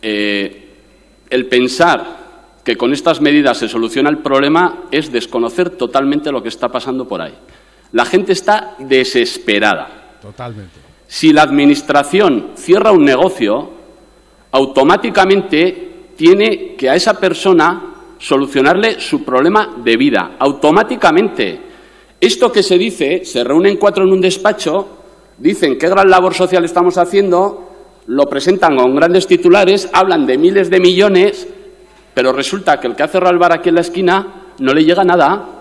Speaker 15: Eh, el pensar que con estas medidas se soluciona el problema es desconocer totalmente lo que está pasando por ahí. La gente está desesperada.
Speaker 6: Totalmente.
Speaker 15: Si la Administración cierra un negocio, automáticamente tiene que a esa persona solucionarle su problema de vida. Automáticamente. Esto que se dice, se reúnen cuatro en un despacho, dicen qué gran labor social estamos haciendo, lo presentan con grandes titulares, hablan de miles de millones, pero resulta que el que ha cerrado el bar aquí en la esquina no le llega nada.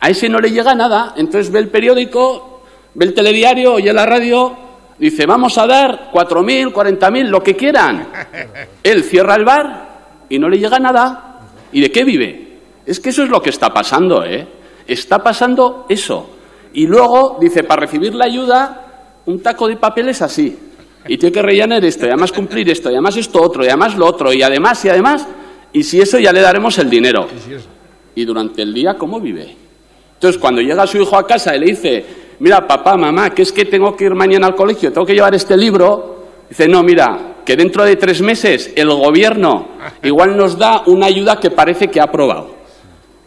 Speaker 15: A ese no le llega nada. Entonces ve el periódico, ve el telediario, oye la radio, dice, vamos a dar 4.000, 40.000, lo que quieran. Él cierra el bar y no le llega nada. ¿Y de qué vive? Es que eso es lo que está pasando, ¿eh? Está pasando eso. Y luego dice, para recibir la ayuda, un taco de papel es así. Y tiene que rellenar esto, y además cumplir esto, y además esto otro, y además lo otro, y además, y además, y si eso ya le daremos el dinero. Y durante el día, ¿cómo vive? Entonces, cuando llega su hijo a casa y le dice, mira, papá, mamá, que es que tengo que ir mañana al colegio, tengo que llevar este libro, dice, no, mira, que dentro de tres meses el gobierno igual nos da una ayuda que parece que ha aprobado.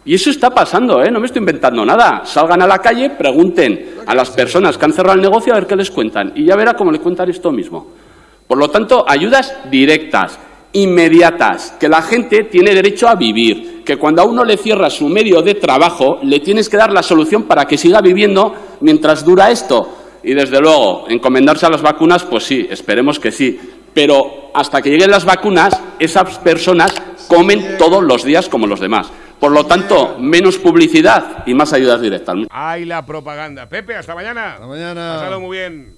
Speaker 15: Y eso está pasando, ¿eh? No me estoy inventando nada. Salgan a la calle, pregunten a las personas que han cerrado el negocio a ver qué les cuentan. Y ya verá cómo le cuentan esto mismo. Por lo tanto, ayudas directas, inmediatas, que la gente tiene derecho a vivir, que cuando a uno le cierra su medio de trabajo, le tienes que dar la solución para que siga viviendo mientras dura esto. Y desde luego, encomendarse a las vacunas, pues sí, esperemos que sí. Pero hasta que lleguen las vacunas, esas personas comen todos los días como los demás. Por lo tanto, menos publicidad y más ayudas directas.
Speaker 5: Ay, la propaganda. Pepe, hasta mañana.
Speaker 6: Hasta mañana.
Speaker 5: Pásalo muy bien.